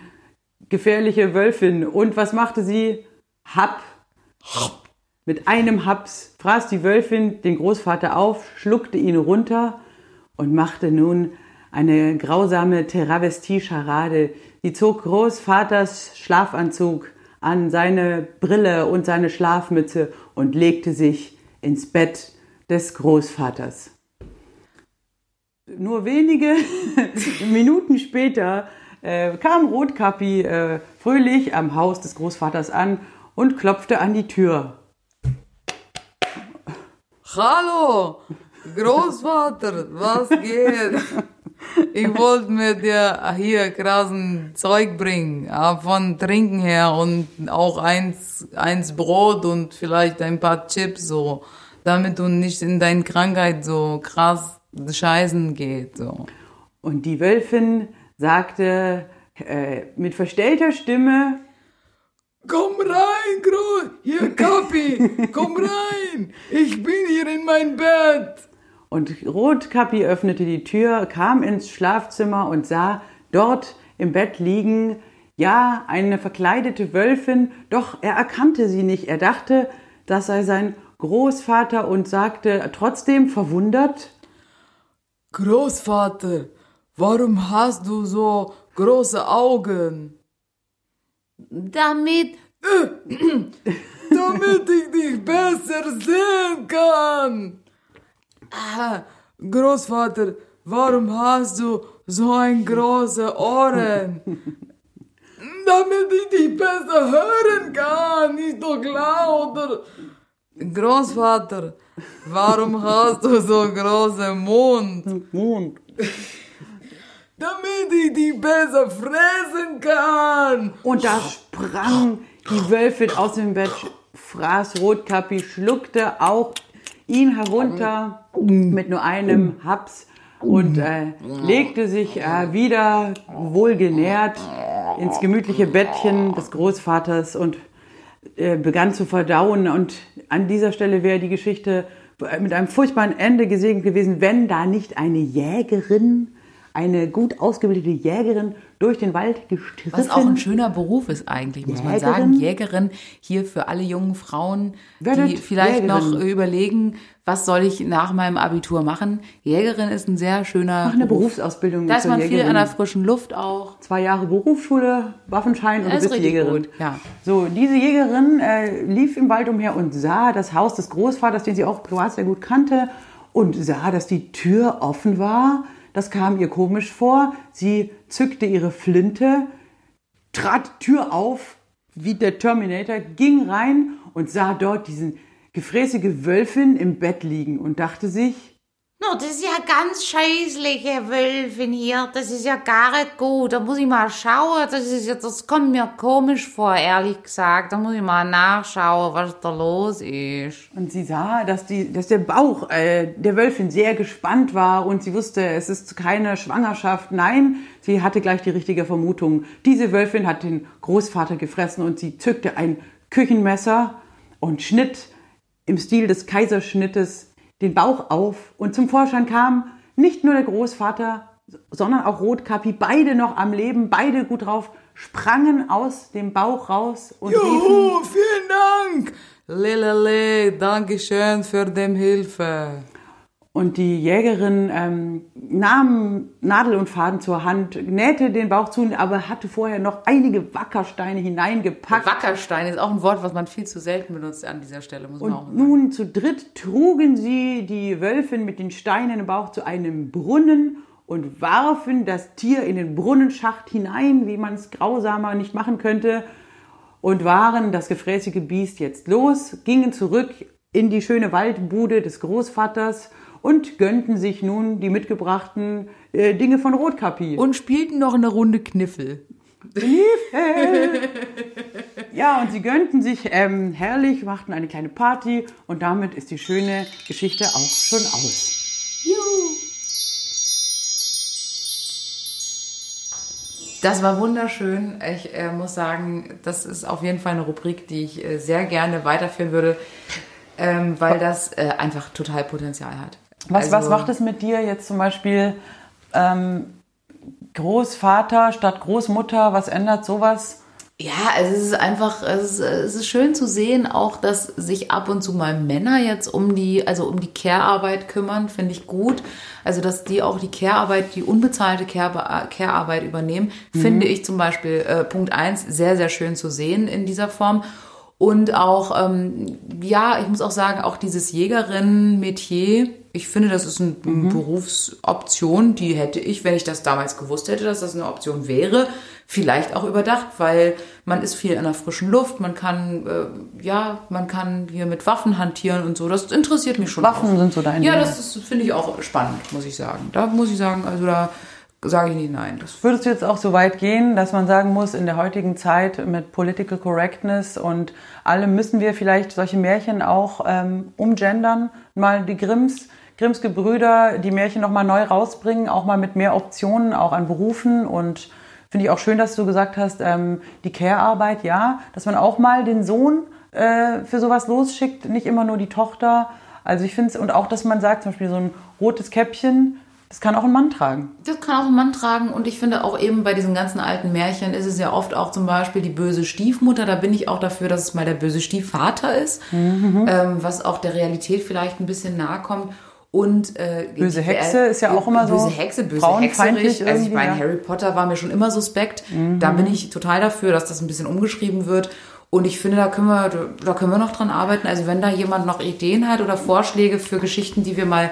gefährliche Wölfin. Und was machte sie? Happ. Mit einem Haps fraß die Wölfin den Großvater auf, schluckte ihn runter und machte nun eine grausame Travestie-Scharade. Sie zog Großvaters Schlafanzug an, seine Brille und seine Schlafmütze und legte sich ins Bett des Großvaters. Nur wenige Minuten später äh, kam Rotkappi äh, fröhlich am Haus des Großvaters an und klopfte an die Tür.
Hallo, Großvater, was geht? Ich wollte mir dir hier krassen Zeug bringen, von Trinken her und auch eins, eins Brot und vielleicht ein paar Chips so, damit du nicht in deine Krankheit so krass scheißen geht, so.
Und die Wölfin sagte äh, mit verstellter Stimme,
Komm rein, Groß, hier Kapi, komm rein, ich bin hier in mein Bett.
Und Rotkappi öffnete die Tür, kam ins Schlafzimmer und sah dort im Bett liegen, ja, eine verkleidete Wölfin, doch er erkannte sie nicht. Er dachte, das sei sein Großvater und sagte trotzdem verwundert,
Großvater, warum hast du so große Augen?
Damit,
Damit ich dich besser sehen kann. Ah, Großvater, warum hast du so ein große Ohren? Damit ich dich besser hören kann, nicht so laut. Großvater, warum hast du so große Mund?
Mond.
Damit ich dich besser fressen kann.
Und da sprang die Wölfin aus dem Bett, fraß Rotkappi, schluckte auch ihn herunter mit nur einem Haps und äh, legte sich äh, wieder wohlgenährt ins gemütliche Bettchen des Großvaters und äh, begann zu verdauen. Und an dieser Stelle wäre die Geschichte mit einem furchtbaren Ende gesegnet gewesen, wenn da nicht eine Jägerin, eine gut ausgebildete Jägerin durch den Wald gestriffen.
Was auch ein schöner Beruf ist eigentlich, muss man
Jägerin?
sagen. Jägerin hier für alle jungen Frauen, die
Werdet
vielleicht
Jägerin.
noch überlegen, was soll ich nach meinem Abitur machen. Jägerin ist ein sehr schöner
Mach eine
Beruf.
Berufsausbildung
Da ist man viel
Jägerin.
an der frischen Luft auch.
zwei Jahre Berufsschule, Waffenschein und
Das
du
ist
bist Jägerin.
gut, ja.
So, diese Jägerin äh, lief im Wald umher und sah das Haus des Großvaters, den sie auch privat sehr gut kannte, und sah, dass die Tür offen war. Das kam ihr komisch vor. Sie zückte ihre Flinte, trat Tür auf, wie der Terminator, ging rein und sah dort diesen gefräßige Wölfin im Bett liegen und dachte sich,
no, das ist ja ganz scheußliche Wölfin hier. Das ist ja gar nicht gut. Da muss ich mal schauen. Das ist ja, das kommt mir komisch vor, ehrlich gesagt. Da muss ich mal nachschauen, was da los ist.
Und sie sah, dass, die, dass der Bauch äh, der Wölfin sehr gespannt war und sie wusste, es ist keine Schwangerschaft. Nein, sie hatte gleich die richtige Vermutung. Diese Wölfin hat den Großvater gefressen und sie zückte ein Küchenmesser und schnitt im Stil des Kaiserschnittes den Bauch auf. Und zum Vorschein kam nicht nur der Großvater, sondern auch Rotkappi, beide noch am Leben, beide gut drauf, sprangen aus dem Bauch raus und riefen,
Juhu, vielen Dank. Lelele, danke schön für dem Hilfe.
Und die Jägerin ähm, nahm Nadel und Faden zur Hand, nähte den Bauch zu, aber hatte vorher noch einige Wackersteine hineingepackt.
Wackerstein ist auch ein Wort, was man viel zu selten benutzt an dieser Stelle, muss man auch
Und
sagen.
nun zu dritt trugen sie die Wölfin mit den Steinen im Bauch zu einem Brunnen und warfen das Tier in den Brunnenschacht hinein, wie man es grausamer nicht machen könnte, und waren das gefräßige Biest jetzt los, gingen zurück in die schöne Waldbude des Großvaters und gönnten sich nun die mitgebrachten äh, Dinge von Rotkappi.
Und spielten noch eine Runde Kniffel.
Ja, und sie gönnten sich ähm, herrlich, machten eine kleine Party und damit ist die schöne Geschichte auch schon aus.
Das war wunderschön. Ich äh, muss sagen, das ist auf jeden Fall eine Rubrik, die ich äh, sehr gerne weiterführen würde, ähm, weil das äh, einfach total Potenzial hat.
Was,
Also-
was macht es mit dir jetzt zum Beispiel ähm, Großvater statt Großmutter? Was ändert sowas?
Ja, also es ist einfach, es ist, es ist schön zu sehen, auch dass sich ab und zu mal Männer jetzt um die, also um die Care-Arbeit kümmern, finde ich gut. Also dass die auch die Care-Arbeit, die unbezahlte Care- Care-Arbeit übernehmen, finde ich zum Beispiel äh, Punkt eins sehr, sehr schön zu sehen in dieser Form. Und auch, ähm, ja, ich muss auch sagen, auch dieses Jägerin-Metier, ich finde, das ist eine Berufsoption, die hätte ich, wenn ich das damals gewusst hätte, dass das eine Option wäre, vielleicht auch überdacht, weil man ist viel in der frischen Luft, man kann, äh, ja, man kann hier mit Waffen hantieren und so. Das interessiert mich schon.
Waffen
auch.
sind so dein
Ja,
Ding.
das finde ich auch spannend, muss ich sagen. Da muss ich sagen, also da sage ich nicht nein. Das
Würdest du jetzt auch so weit gehen, dass man sagen muss, in der heutigen Zeit mit Political Correctness und allem müssen wir vielleicht solche Märchen auch ähm, umgendern? Mal die Grimms, Grimms Gebrüder, die Märchen nochmal neu rausbringen, auch mal mit mehr Optionen, auch an Berufen und finde ich auch schön, dass du gesagt hast, ähm, die Care-Arbeit, ja, dass man auch mal den Sohn äh, für sowas losschickt, nicht immer nur die Tochter. Also ich finde es, und auch, dass man sagt, zum Beispiel so ein rotes Käppchen, das kann auch ein Mann tragen.
Das kann auch ein Mann tragen und ich finde auch eben bei diesen ganzen alten Märchen ist es ja oft auch zum Beispiel die böse Stiefmutter. Da bin ich auch dafür, dass es mal der böse Stiefvater ist, ähm, was auch der Realität vielleicht ein bisschen nahe kommt. Und äh,
Böse Hexe ist ja auch immer so
böse Hexe, böse Hexerich. Also ich meine,
ja. Mhm.
Harry Potter war mir schon immer suspekt. Da bin ich total dafür, dass das ein bisschen umgeschrieben wird. Und ich finde, da können wir, da können wir noch dran arbeiten. Also wenn da jemand noch Ideen hat oder Vorschläge für Geschichten, die wir mal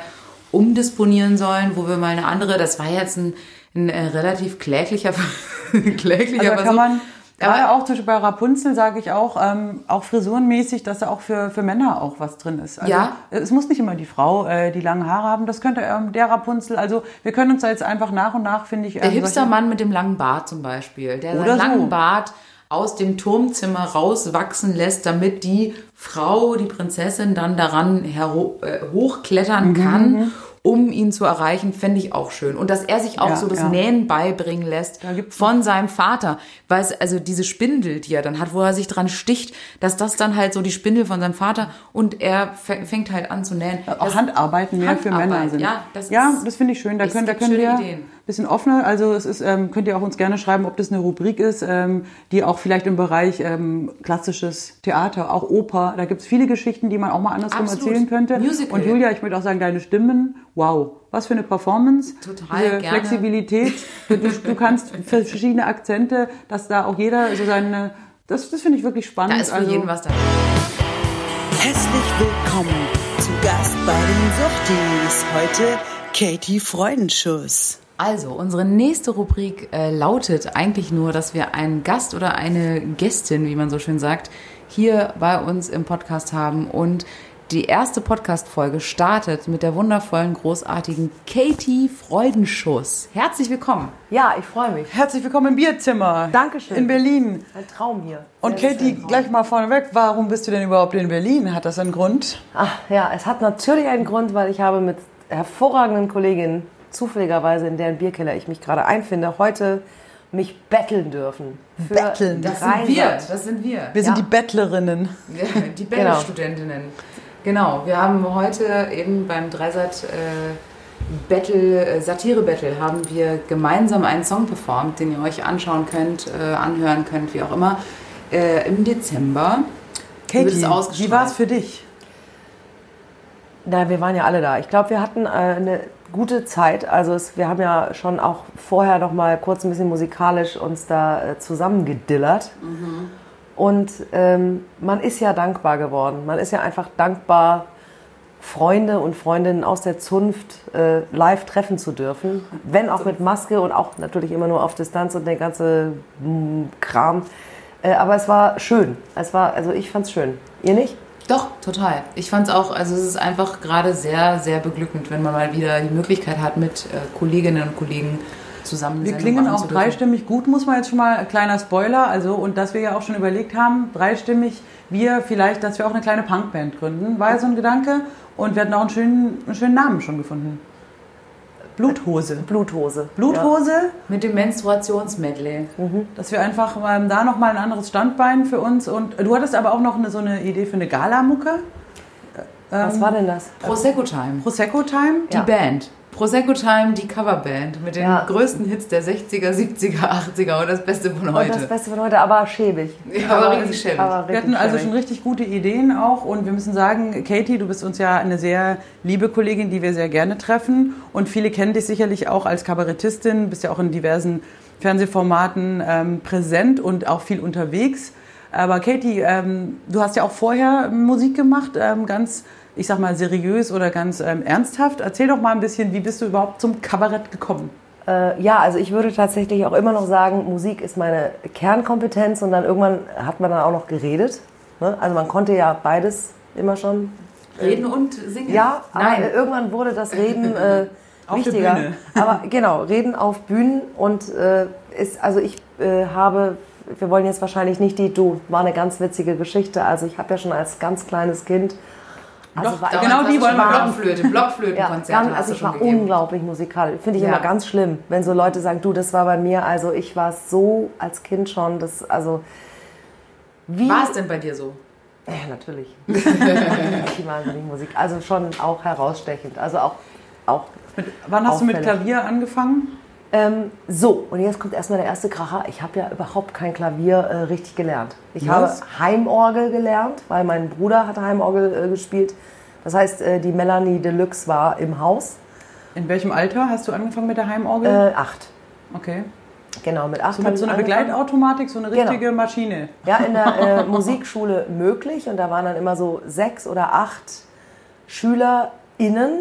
umdisponieren sollen, wo wir mal eine andere, das war jetzt ein, ein äh, relativ kläglicher, kläglicher
Also
Versuch.
Gerade
Aber-
auch zum Beispiel bei Rapunzel sage ich auch, ähm, auch frisurenmäßig, dass da auch für, für Männer auch was drin ist. Also
Ja.
Es muss nicht immer die Frau äh, die langen Haare haben, das könnte ähm, der Rapunzel, also wir können uns da jetzt einfach nach und nach, finde ich,
Der
ähm,
Hipstermann mit dem langen Bart zum Beispiel, der seinen langen
so.
Bart aus dem Turmzimmer rauswachsen lässt, damit die Frau, die Prinzessin, dann daran äh,
Mhm,
hochklettern kann, um ihn zu erreichen, fände ich auch schön. Und dass er sich auch
Ja,
so das
ja.
Nähen beibringen lässt von seinem Vater. Weil es, also diese Spindel, die er dann hat, wo er sich dran sticht, dass das dann halt so die Spindel von seinem Vater und er fä- fängt halt an zu nähen.
auch
Das-
Handarbeiten mehr für
Handarbeit,
Männer sind.
ja, das
ja, das finde ich schön. Da können, da können
schöne
wir
Ideen.
Bisschen offener. Also es ist, ähm, könnt ihr auch uns gerne schreiben, ob das eine Rubrik ist, ähm, die auch vielleicht im Bereich ähm, klassisches Theater, auch Oper. Da gibt es viele Geschichten, die man auch mal andersrum
Absolut.
erzählen könnte.
Musical.
Und Julia, ich möchte auch sagen, deine Stimmen, wow, was für eine Performance.
Total
Diese
gerne.
Flexibilität. Du, du kannst verschiedene Akzente, dass da auch jeder so seine. Das, das finde ich wirklich spannend.
Da ist für
also,
jeden was dabei.
Herzlich willkommen zu Gast bei den Suchtis. Heute Katie Freudenschuss.
Also, unsere nächste Rubrik äh, lautet eigentlich nur, dass wir einen Gast oder eine Gästin, wie man so schön sagt, hier bei uns im Podcast haben. Und die erste Podcast-Folge startet mit der wundervollen, großartigen Katie Freudenschuss. Herzlich willkommen.
Ja, ich freue mich.
Herzlich willkommen im Bierzimmer.
Dankeschön.
In Berlin.
Ein Traum hier.
Und
Sehr,
Katie, gleich mal vorneweg, warum bist du denn überhaupt in Berlin? Hat das einen Grund?
Ach ja, es hat natürlich einen Grund, weil ich habe mit hervorragenden Kolleginnen, zufälligerweise in deren Bierkeller ich mich gerade einfinde, heute mich betteln dürfen. Für
Betteln?
Das sind wir. Das sind wir.
Wir sind
Ja.
die Bettlerinnen.
Die Battle-Studentinnen. Genau, wir haben heute eben beim Dreisat äh, Battle, äh, Satire-Battle haben wir gemeinsam einen Song performt, den ihr euch anschauen könnt, äh, anhören könnt, wie auch immer, äh, im Dezember. Wird es
Katie, wie war es für dich?
Na, wir waren ja alle da. Ich glaube, wir hatten äh, eine gute Zeit. Also es, wir haben ja schon auch vorher noch mal kurz ein bisschen musikalisch uns da äh, zusammengedillert. Und ähm, man ist ja dankbar geworden. Man ist ja einfach dankbar, Freunde und Freundinnen aus der Zunft äh, live treffen zu dürfen. Wenn auch mit Maske und auch natürlich immer nur auf Distanz und der ganze mm, Kram. Äh, aber es war schön. Es war, also ich fand's schön. Ihr nicht?
Doch, total. Ich fand es auch, also es ist einfach gerade sehr, sehr beglückend, wenn man mal wieder die Möglichkeit hat, mit äh, Kolleginnen und Kollegen zusammen
Wir klingen auch dreistimmig gut, muss man jetzt schon mal, ein kleiner Spoiler, also und dass wir ja auch schon überlegt haben, dreistimmig, wir vielleicht, dass wir auch eine kleine Punkband gründen, war ja so ein Gedanke und wir hatten auch einen schönen, einen schönen Namen schon gefunden. Bluthose.
Bluthose.
Bluthose,
Mit dem Menstruationsmedley.
dass wir einfach ähm, da nochmal ein anderes Standbein für uns und du hattest aber auch noch eine, so eine Idee für eine Galamucke,
Ja. Was war denn das?
Prosecco Time.
Prosecco Time.
Die
Ja.
Band. Prosecco Time, die Coverband mit den
Ja.
größten Hits der 60er, 70er, 80er und das Beste von
Und
heute.
das Beste von heute, aber schäbig.
Ja, aber richtig schäbig.
Aber
Wir hatten
richtig
also schon richtig gute Ideen auch und wir müssen sagen, Katie, du bist uns ja eine sehr liebe Kollegin, die wir sehr gerne treffen und viele kennen dich sicherlich auch als Kabarettistin, bist ja auch in diversen Fernsehformaten ähm, präsent und auch viel unterwegs. Aber Katie, ähm, du hast ja auch vorher Musik gemacht, ähm, ganz ich sag mal, seriös oder ganz ähm, ernsthaft. Erzähl doch mal ein bisschen, wie bist du überhaupt zum Kabarett gekommen?
Äh, ja, also ich würde tatsächlich auch immer noch sagen, Musik ist meine Kernkompetenz und dann irgendwann hat man dann auch noch geredet. Ne? Also man konnte ja beides immer schon.
Reden und singen?
Ja,
Nein.
aber irgendwann wurde das Reden äh,
Auf der
wichtiger.
Bühne.
Aber genau, Reden auf Bühnen und äh, ist, also ich äh, habe, wir wollen jetzt wahrscheinlich nicht die, du, war eine ganz witzige Geschichte. Also ich habe ja schon als ganz kleines Kind, also
Doch,
war,
da-
Damals
genau
hast
die
du
wollen wir.
Blockflöte,
ja,
Blockflötenkonzerte hast
also ich
schon
war
gegeben.
unglaublich musikalisch. Finde ich
Ja.
immer ganz schlimm, wenn so Leute sagen, du, das war bei mir, also ich war so als Kind schon, das, also wie...
War es denn bei dir so?
Ja, natürlich. ich wahnsinnig Musik. Also schon auch herausstechend. Also auch, auch
Mit, wann hast du mit. Klavier angefangen?
Ähm, so, und jetzt kommt erstmal der erste Kracher. Ich habe ja überhaupt kein Klavier äh, richtig gelernt. Ich
Was?
habe Heimorgel gelernt, weil mein Bruder hat Heimorgel äh, gespielt. Das heißt, äh, die Melanie Deluxe war im Haus.
In welchem Alter hast du angefangen mit der Heimorgel?
Äh, acht.
okay.
Genau, mit acht
So mit so einer
angefangen.
Begleitautomatik, so eine
Genau.
richtige Maschine.
Ja, in der äh, Musikschule möglich und da waren dann immer so sechs oder acht SchülerInnen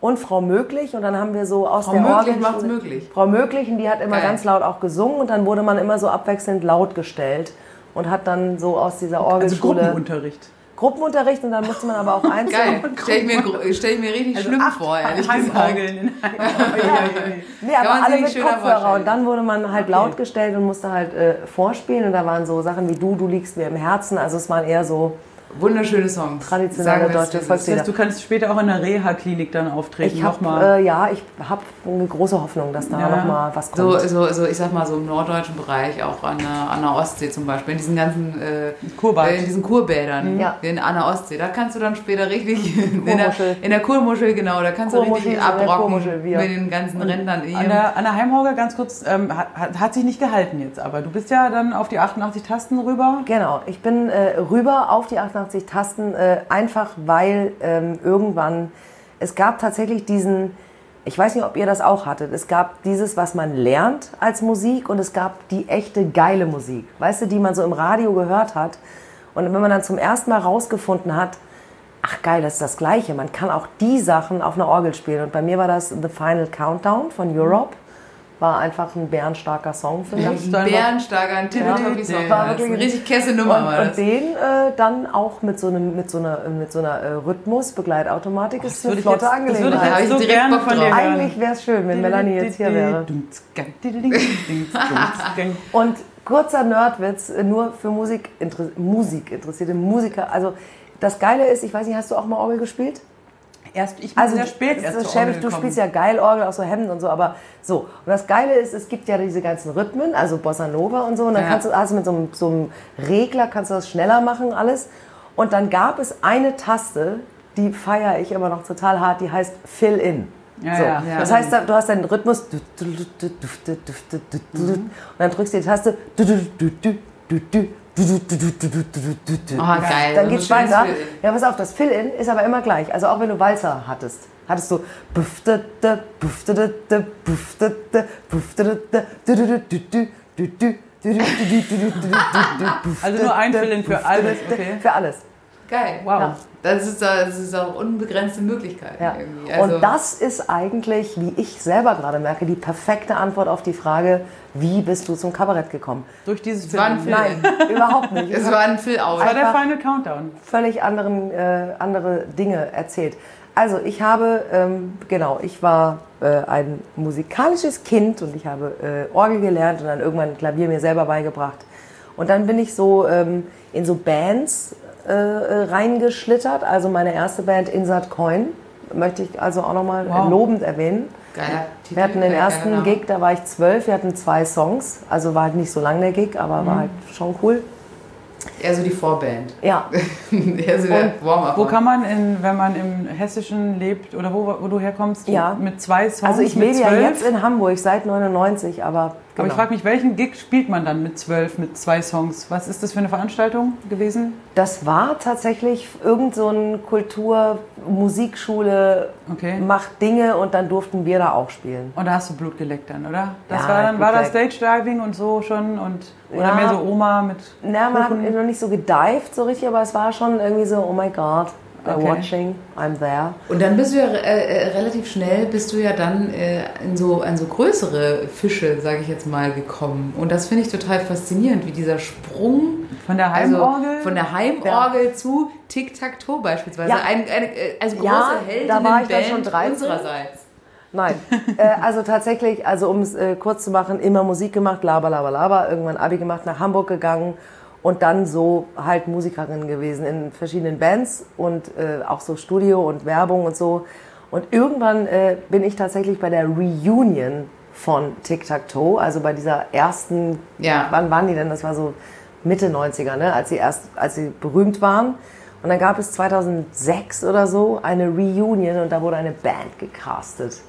und Frau Möglich und dann haben wir so aus
Frau
der
Möglich macht's möglich.
Frau Möglich und die hat immer
Geil.
ganz laut auch gesungen und dann wurde man immer so abwechselnd laut gestellt und hat dann so aus dieser
Also
Orgelschule
Gruppenunterricht.
Gruppenunterricht und dann musste man aber auch einzeln
Geil. Stell ich mir, stell ich mir richtig schlimm
acht
vor, ehrlich gesagt.
In.
Nee, aber alle mit Kopfhörer und dann wurde man halt
Okay.
laut gestellt und musste halt äh, vorspielen und da waren so Sachen wie du, du liegst mir im Herzen, also es waren eher so
Wunderschöne Songs.
Traditionelle deutsche. Volkslieder.
Das heißt, du kannst später auch in der Reha-Klinik dann auftreten.
Ich
nochmal.
äh, ja, ich habe eine große Hoffnung, dass da
Ja.
noch mal was
So,
kommt.
so, so, ich sag mal, so im norddeutschen Bereich, auch an der, an der Ostsee zum Beispiel, in diesen ganzen äh,
Kurbad.
äh, in diesen Kurbädern
Ja.
in, an der Ostsee, da kannst du dann später richtig in der,
Kurmuschel.
in der Kurmuschel, genau, da kannst du
Kurmuschel,
richtig
in der
abrocken mit den ganzen Rändern.
An der, an der Heimorgel ganz kurz, ähm, hat, hat- hat sich nicht gehalten jetzt, aber du bist ja dann auf die 88 Tasten rüber.
Genau, ich bin äh, rüber auf die 88 Tasten, äh, einfach weil ähm, irgendwann, es gab tatsächlich diesen, ich weiß nicht, ob ihr das auch hattet, es gab dieses, was man lernt als Musik und es gab die echte geile Musik, weißt du, die man so im Radio gehört hat. Und wenn man dann zum ersten Mal rausgefunden hat, ach geil, das ist das Gleiche, man kann auch die Sachen auf einer Orgel spielen. Und bei mir war das The Final Countdown von Europe, war einfach ein bärenstarker Song für mich.
Einfach-
Bärenstarker, ein Tippitoppi-Song.
War wirklich
Eine richtig kesse Nummer war
Und,
das.
und den äh, dann auch mit so, einem, mit so einer, mit so einer äh, Rhythmus-Begleitautomatik ist eine flotte
jetzt- das würde ich
Angelegenheit.
Jetzt so gerne von dir.
Eigentlich wäre es schön, wenn Melanie jetzt hier wäre.
Und
kurzer Nerdwitz, äh, nur für Musik, Musik interessierte Musiker. Also das Geile ist, ich weiß nicht, hast du auch mal Orgel gespielt?
Erst, ich bin
Also
sehr spät erst zur
schäbig, du spielst ja geil Orgel, auch so Hemden und so, aber so. Und das Geile ist, es gibt ja diese ganzen Rhythmen, also Bossa Nova und so, und dann
Ja.
kannst du also mit so einem, so einem Regler kannst du das schneller machen alles. Und dann gab es eine Taste, die feiere ich immer noch total hart, die heißt Fill In.
Ja,
so.
ja.
Das heißt, du hast deinen Rhythmus und dann drückst du die Taste
Oh, geil.
Dann geht's weiter. Ja, pass auf, das Fill-In ist aber immer gleich. Also auch wenn du Walzer hattest, hattest du
Also nur ein Fill-In für alles, okay?
Für alles.
Geil.
Wow.
Ja.
Das ist, das ist auch unbegrenzte Möglichkeiten
Ja.
irgendwie. Also,
Und das ist eigentlich, wie ich selber gerade merke, die perfekte Antwort auf die Frage, wie bist du zum Kabarett gekommen?
Durch dieses
war ein.
Fill-In.
Nein, überhaupt nicht.
es war ein Fill-Out.
Das war der Final Countdown.
völlig anderen, äh, andere Dinge erzählt. Also ich habe, ähm, genau, ich war äh, ein musikalisches Kind und ich habe äh, Orgel gelernt und dann irgendwann Klavier mir selber beigebracht. Und dann bin ich so ähm, in so Bands äh, äh, reingeschlittert. Also meine erste Band Insert Coin möchte ich also auch nochmal
Wow.
lobend erwähnen.
Geiler Titel.
Wir hatten den ersten. Gig, da war ich zwölf, wir hatten zwei Songs. Also war halt nicht so lang der Gig, aber
Mhm.
war halt schon cool.
Eher so die Vorband.
Ja,
Eher so der Warm-Up.
Wo kann man, in, wenn man im Hessischen lebt oder wo, wo du herkommst,
Ja.
mit zwei Songs,
also ich lebe ja jetzt in Hamburg seit 99, aber
Aber
genau.
ich frage mich, welchen Gig spielt man dann mit zwölf, mit zwei Songs? Was ist das für eine Veranstaltung gewesen?
das war tatsächlich irgend so ein Kultur Musikschule
Okay.
macht Dinge und dann durften wir da auch spielen.
Und da hast du Blut geleckt dann, oder? Das
Ja,
war dann war das
Blut
Stage Diving und so schon und oder
Ja.
mehr so Oma mit
Na, man
Kuchen?
hat noch nicht so gedived so richtig, aber es war schon irgendwie so, oh mein Gott.
Okay.
watching, I'm there.
Und dann bist du ja äh, äh, relativ schnell, bist du ja dann äh, in so, an so größere Fische, sage ich jetzt mal, gekommen. Und das finde ich total faszinierend, wie dieser Sprung
Von der
also
Heimorgel?
von der Heimorgel zu Tic-Tac-Toe beispielsweise.
Ja.
Ein, eine, äh, also große
Ja, da war ich dann schon 13.
unsererseits.
Nein, äh, also tatsächlich, also um es äh, kurz zu machen, immer Musik gemacht, laber, laber, laber, irgendwann Abi gemacht, nach Hamburg gegangen und dann so halt Musikerin gewesen in verschiedenen Bands und äh, auch so Studio und Werbung und so. Und irgendwann äh, bin ich tatsächlich bei der Reunion von Tic Tac Toe, also bei dieser ersten,
Ja.
wann waren die denn? Das war so Mitte 90er, ne? als sie erst, als sie berühmt waren. Und dann gab es 2006 oder so eine Reunion und da wurde eine Band gecastet.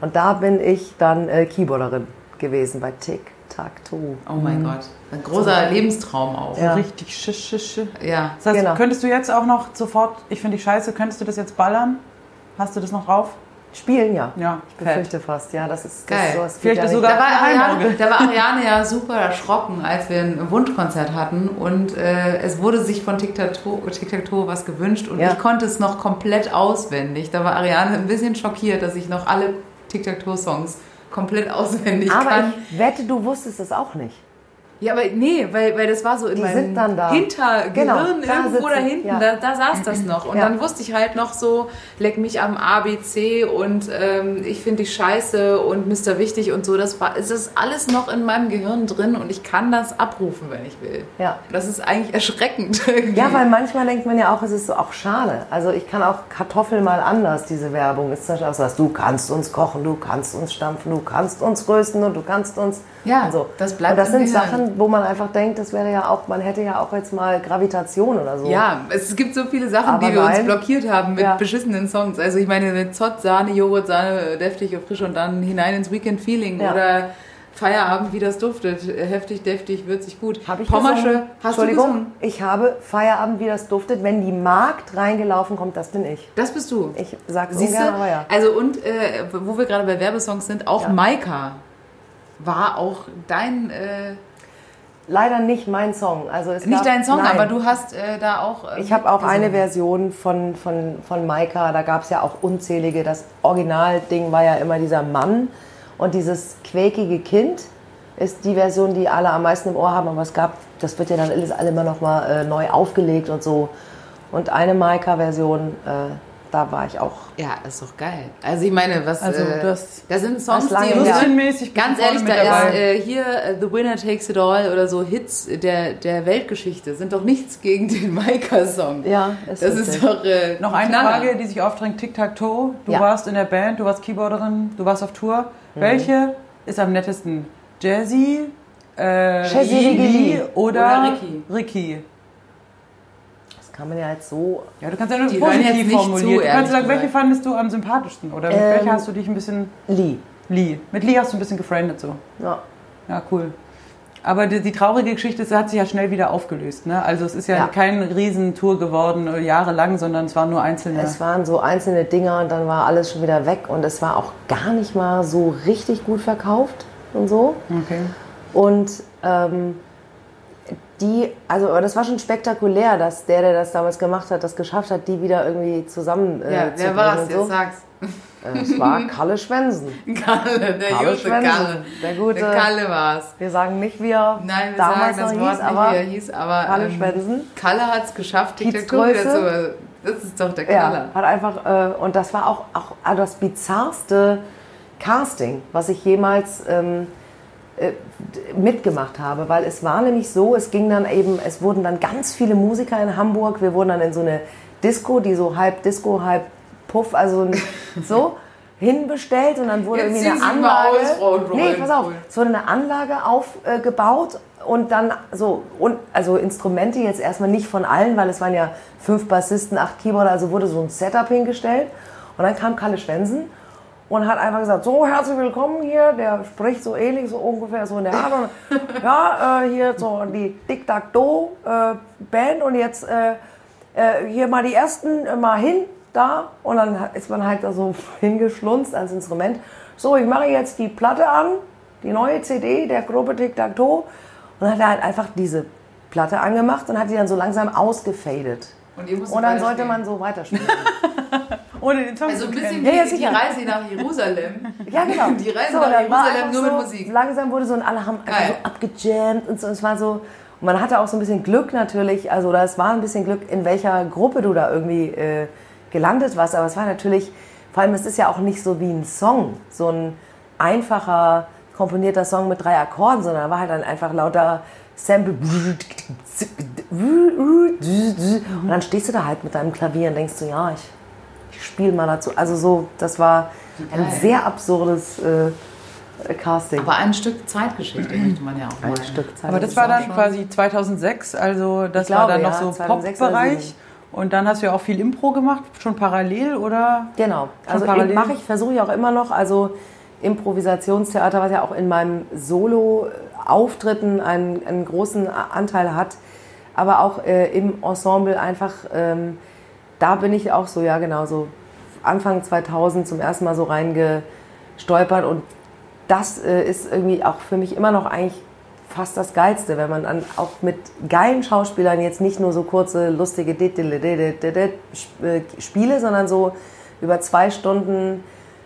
Und da bin ich dann äh, Keyboarderin gewesen bei Tic Tac Toe.
Oh mein Gott. Ein großer Lebenstraum auch.
Ja.
Richtig schisch, schisch, schisch.
Ja.
Das heißt,
Genau.
könntest du jetzt auch noch sofort, ich finde dich scheiße, könntest du das jetzt ballern? Hast du das noch drauf?
Spielen ja.
Ja,
Ich befürchte fast, ja, das ist
Geil.
Das, sowas
Vielleicht
ja
ist sogar-
Da war, Ariane, da war Ariane ja super erschrocken, als wir ein Wunschkonzert hatten und äh, es wurde sich von Tic-Tac-Toe was gewünscht und
Ja.
ich konnte es noch komplett auswendig. Da war Ariane ein bisschen schockiert, dass ich noch alle Tic-Tac-Toe-Songs komplett auswendig
Aber
kann.
ich wette, du wusstest es auch nicht.
Ja, aber nee, weil, weil das war so in
Die
meinem
da.
Hintergehirn
Genau, da
irgendwo da hinten,
ja.
da, da saß das noch. Und
Ja.
dann wusste ich halt noch so, leck mich am ABC und ähm, ich finde dich scheiße und Mr. Wichtig und so. Das war, es ist alles noch in meinem Gehirn drin und ich kann das abrufen, wenn ich will.
Ja.
Das ist eigentlich erschreckend. Irgendwie.
Ja, weil manchmal denkt man ja auch, es ist so auch schade. Also ich kann auch Kartoffeln mal anders, diese Werbung. Ist zum Beispiel auch so, du kannst uns kochen, du kannst uns stampfen, du kannst uns rösten und du kannst uns...
Ja,
so.
das bleibt
Und das sind. Sachen, wo man einfach denkt, das wäre ja auch, man hätte ja auch jetzt mal Gravitation oder so.
Ja, es gibt so viele Sachen,
Aber
die wir uns blockiert haben mit
Ja.
beschissenen Songs. Also ich meine mit Zott, Sahne, Joghurt, Sahne, deftig und frisch und dann hinein ins Weekend Feeling
Ja.
oder Feierabend, wie das duftet. Heftig, deftig, würzig, gut.
Habe ich
Pommersche,
gesungen?
hast du
Entschuldigung,
gesungen?
ich habe Feierabend, wie das duftet. Wenn die Magd reingelaufen kommt, das bin ich.
Das bist du.
Ich sag's
Siehst
ungern, aber ja.
Also und äh, wo wir gerade bei Werbesongs sind, auch
Ja.
Maika war auch dein, äh,
Leider nicht mein Song. Also es
nicht
gab,
dein Song,
nein.
aber du hast äh, da auch. Äh,
Ich habe auch eine
gesungen.
Version von, von, von Maika, da gab es ja auch unzählige. Das Originalding war ja immer dieser Mann und dieses quäkige Kind ist die Version, die alle am meisten im Ohr haben, aber es gab, das wird ja dann alles alle immer noch mal äh, neu aufgelegt und so. Und eine Maika-Version, äh, da war ich auch.
Ja, ist doch geil. Also ich meine, was
Also
äh,
das-
da sind Songs,
das lange
die
bin
ganz
ich
ehrlich, da
mit
ist
dabei.
äh, hier äh, The Winner Takes It All oder so Hits der, der Weltgeschichte sind doch nichts gegen den Maika-Song.
Ja, ist
das
richtig.
ist doch äh,
Noch eine
Knaller.
Frage, die sich aufdrängt. Tic-Tac-Toe. Du
Ja.
warst in der Band, du warst Keyboarderin, du warst auf Tour. Welche ist am nettesten? Jazzy, äh,
Jazzy
Lee
Lee
oder,
Oder Ricky?
Ricky.
Kann man ja jetzt so.
Ja, du kannst ja nur positiv formulieren.
zu,
du kannst sagen, welche fandest du am sympathischsten? Oder mit
Ähm,
welcher hast du dich ein bisschen...
Lee.
Lee. Mit Lee hast du ein bisschen gefriendet so.
Ja.
Ja, cool. Aber die, die traurige Geschichte ist, hat sich ja schnell wieder aufgelöst. Ne? Also es ist ja,
Ja.
keine Riesentour geworden, äh, jahrelang, sondern es waren nur einzelne.
Es waren so einzelne Dinger und dann war alles schon wieder weg und es war auch gar nicht mal so richtig gut verkauft und so.
okay.
Und ähm, die, also aber das war schon spektakulär, dass der, der das damals gemacht hat, das geschafft hat, die wieder irgendwie zusammen äh,
Ja, wer
bringen
war's?
und
Jetzt
so.
sag's.
Äh, Es war Kalle Schwensen.
Kalle, der
Kalle
gute
Schwensen.
Kalle.
Der gute-
Der Kalle war's.
Wir sagen nicht, wie er
Nein, wir
damals
sagen das Wort
hieß,
nicht,
aber
wie er hieß, aber
Kalle
ähm,
Schwensen.
Kalle hat's geschafft,
Kiezgröße.
zu... Das ist doch der
Ja,
Knaller.
hat einfach, äh, und das war auch, auch also das bizarrste Casting, was ich jemals ähm, äh, mitgemacht habe, weil es war nämlich so, es ging dann eben, es wurden dann ganz viele Musiker in Hamburg, wir wurden dann in so eine Disco, die so halb Disco, halb Puff, also so hinbestellt und dann wurde
Jetzt
irgendwie eine Anlage.
aus,
nee, pass auf, es wurde eine Anlage aufgebaut und dann so und also Instrumente jetzt erstmal nicht von allen, weil es waren ja fünf Bassisten, acht Keyboarder, also wurde so ein Setup hingestellt und dann kam Kalle Schwensen und hat einfach gesagt, so herzlich willkommen hier, der spricht so ähnlich, so ungefähr so in der Art und ja, äh, hier so die Tic-Tac-Toe äh, Band und jetzt äh, äh, hier mal die ersten äh, mal hin da und dann ist man halt da so hingeschlunzt ans Instrument. So, ich mache jetzt die Platte an, die neue CD der Gruppe Tic Tac Toe und dann hat er halt einfach diese Platte angemacht und hat die dann so langsam ausgefadet.
Und,
Und dann sollte man so weiterspielen.
Ohne den Song
Also
zu
ein bisschen.
Ja, ja,
die. Reise nach Jerusalem.
Ja, genau.
Die Reise
so,
nach Jerusalem nur
so,
mit Musik.
Langsam wurde so und alle haben so abgejammt und so. Es war so. Und man hatte auch so ein bisschen Glück natürlich. Also, oder es war ein bisschen Glück, in welcher Gruppe du da irgendwie äh, gelandet warst. Aber es war natürlich, vor allem, es ist ja auch nicht so wie ein Song, so ein einfacher komponierter Song mit drei Akkorden, sondern da war halt dann einfach lauter Sample. Und dann stehst du da halt mit deinem Klavier und denkst so, ja, ich, ich spiele mal dazu. Also so, das war ein
Geil.
sehr absurdes äh, Casting.
Aber ein Stück Zeitgeschichte möchte man ja auch
ein
meinen.
Stück Zeit.
Aber das war dann quasi 2006, also das
glaube,
war dann noch
ja,
so
2006 oder
Pop-Bereich.
2007.
Und dann hast du ja auch viel Impro gemacht, schon parallel oder?
Genau. Also
parallel?
mache ich, versuche ich auch immer noch. Also Improvisationstheater, was ja auch in meinem Solo-Auftritten einen, einen großen Anteil hat, aber auch äh, im Ensemble einfach, ähm, da bin ich auch so, ja genau, so Anfang 2000 zum ersten Mal so reingestolpert und das äh, ist irgendwie auch für mich immer noch eigentlich fast das Geilste, wenn man dann auch mit geilen Schauspielern jetzt nicht nur so kurze, lustige äh, Spiele, sondern so über zwei Stunden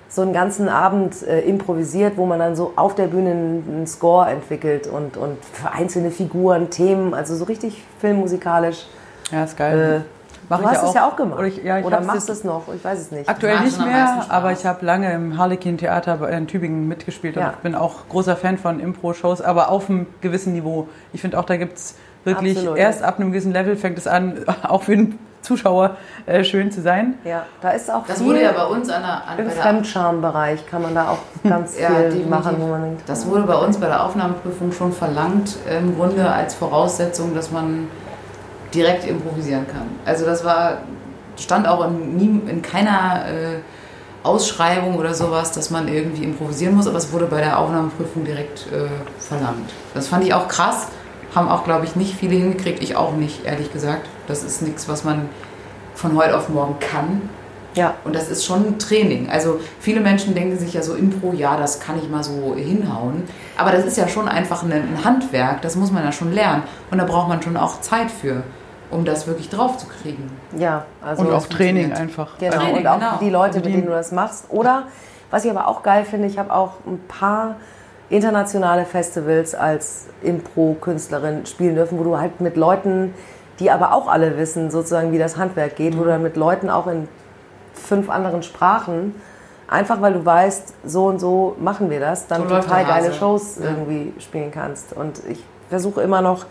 so einen ganzen Abend äh, improvisiert, wo man dann so auf der Bühne einen, einen Score entwickelt und, und für einzelne Figuren, Themen, also so richtig filmmusikalisch.
Ja, ist geil.
Äh,
Mach
du
ich
hast es ja auch gemacht.
Oder, ich, ja, ich
Oder machst es noch? Ich weiß es nicht.
Aktuell nicht mehr, aber ich habe lange im Harlequin Theater in Tübingen mitgespielt und
Ja.
ich bin auch großer Fan von Impro-Shows, aber auf einem gewissen Niveau. Ich finde auch, da gibt es wirklich,
Absolut,
erst
ja.
ab einem gewissen Level fängt es an, auch für den Zuschauer äh, schön zu sein.
Ja, da ist auch
Das
viel
wurde ja bei uns an der, an,
im Fremdscham-Bereich kann man da auch ganz
Ja,
viel
definitiv.
machen, wo man denkt,
Das wurde bei uns bei der Aufnahmeprüfung schon verlangt, im Grunde als Voraussetzung, dass man direkt improvisieren kann. Also das war, stand auch in, nie, in keiner äh, Ausschreibung oder sowas, dass man irgendwie improvisieren muss, aber es wurde bei der Aufnahmeprüfung direkt äh, verlangt. Das fand ich auch krass, haben auch, glaube ich, nicht viele hingekriegt, ich auch nicht, ehrlich gesagt. Das ist nichts, was man von heute auf morgen kann.
ja,
Und das ist schon ein Training. Also viele Menschen denken sich ja so, Impro, ja, das kann ich mal so hinhauen. Aber das ist ja schon einfach ein, ein Handwerk, das muss man ja schon lernen. Und da braucht man schon auch Zeit für, um das wirklich drauf zu kriegen.
ja, also
Und auch Training einfach.
Genau,
Training,
und auch
genau.
die Leute, mit
Die-
denen du das machst. Oder, was ich aber auch geil finde, ich habe auch ein paar internationale Festivals als Impro-Künstlerin spielen dürfen, wo du halt mit Leuten, die aber auch alle wissen, sozusagen, wie das Handwerk geht, wo du dann mit Leuten auch in fünf anderen Sprachen, einfach weil du weißt, so und so machen wir das, dann
So
total geile Shows
Ja.
irgendwie spielen kannst. Und ich versuche immer noch,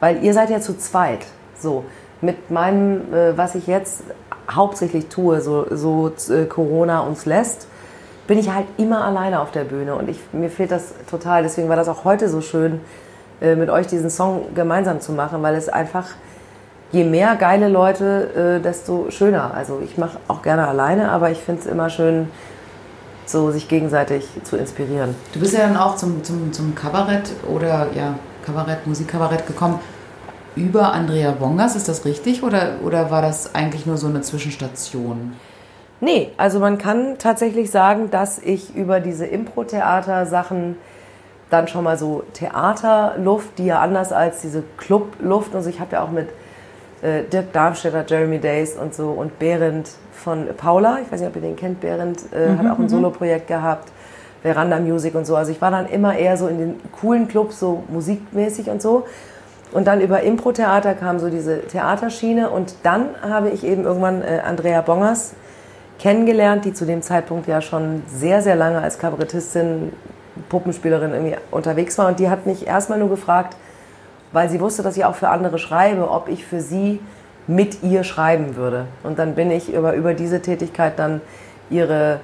weil ihr seid ja zu zweit, so mit meinem, äh, was ich jetzt hauptsächlich tue, so, so äh, Corona uns lässt, bin ich halt immer alleine auf der Bühne und ich, mir fehlt das total. Deswegen war das auch heute so schön, äh, mit euch diesen Song gemeinsam zu machen, weil es einfach, je mehr geile Leute, äh, desto schöner. Also ich mache auch gerne alleine, aber ich finde es immer schön, so sich gegenseitig zu inspirieren.
Du bist ja dann auch zum, zum, zum Kabarett oder ja, Kabarett, Musikkabarett gekommen. Über Andrea Bongas, ist das richtig? Oder, oder war das eigentlich nur so eine Zwischenstation?
Nee, also man kann tatsächlich sagen, dass ich über diese Impro-Theater-Sachen dann schon mal so Theaterluft, die ja anders als diese Clubluft, also ich habe ja auch mit äh, Dirk Darmstädter, Jeremy Days und so und Behrendt von Paula, ich weiß nicht, ob ihr den kennt, Behrendt äh, hat auch ein Soloprojekt gehabt, Veranda Music und so. Also ich war dann immer eher so in den coolen Clubs, so musikmäßig und so. Und dann über Impro-Theater kam so diese Theaterschiene und dann habe ich eben irgendwann äh, Andrea Bongers kennengelernt, die zu dem Zeitpunkt ja schon sehr, sehr lange als Kabarettistin, Puppenspielerin irgendwie unterwegs war. Und die hat mich erstmal nur gefragt, weil sie wusste, dass ich auch für andere schreibe, ob ich für sie mit ihr schreiben würde. Und dann bin ich über, über diese Tätigkeit dann ihre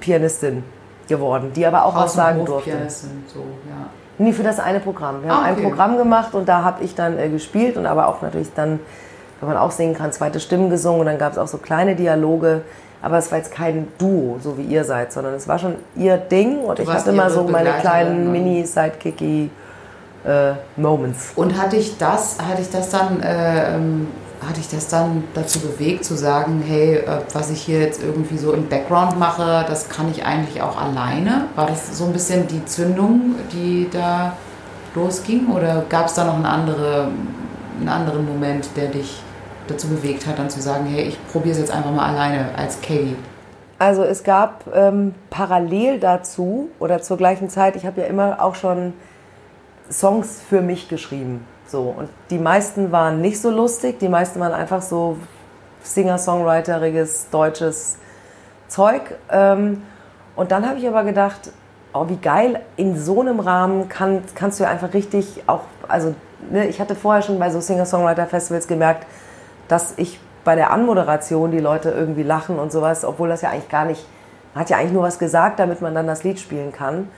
Pianistin geworden, die aber auch was sagen durfte.
So, ja.
Nie für das eine Programm. Wir
Ah,
haben
okay.
ein Programm gemacht und da habe ich dann äh, gespielt und aber auch natürlich dann, wenn man auch singen kann, zweite Stimmen gesungen und dann gab es auch so kleine Dialoge. Aber es war jetzt kein Duo, so wie ihr seid, sondern es war schon ihr Ding und ich
warst
hatte immer so meine kleinen
und-
mini-sidekicky äh, Moments.
Und hatte ich das, hatte ich das dann, äh, ähm, hatte ich das dann dazu bewegt zu sagen, hey, äh, was ich hier jetzt irgendwie so im Background mache, das kann ich eigentlich auch alleine? War das so ein bisschen die Zündung, die da losging? Oder gab es da noch eine andere, einen anderen Moment, der dich dazu bewegt hat, dann zu sagen, hey, ich probiere es jetzt einfach mal alleine als Katie?
Also es gab ähm, parallel dazu oder zur gleichen Zeit, ich habe ja immer auch schon Songs für mich geschrieben. So. Und die meisten waren nicht so lustig, die meisten waren einfach so Singer-Songwriteriges, deutsches Zeug. Ähm, und dann habe ich aber gedacht, oh, wie geil, in so einem Rahmen kann, kannst du ja einfach richtig auch, also ne, ich hatte vorher schon bei so Singer-Songwriter-Festivals gemerkt, dass ich bei der Anmoderation die Leute irgendwie lachen und sowas, obwohl das ja eigentlich gar nicht, man hat ja eigentlich nur was gesagt, damit man dann das Lied spielen kann.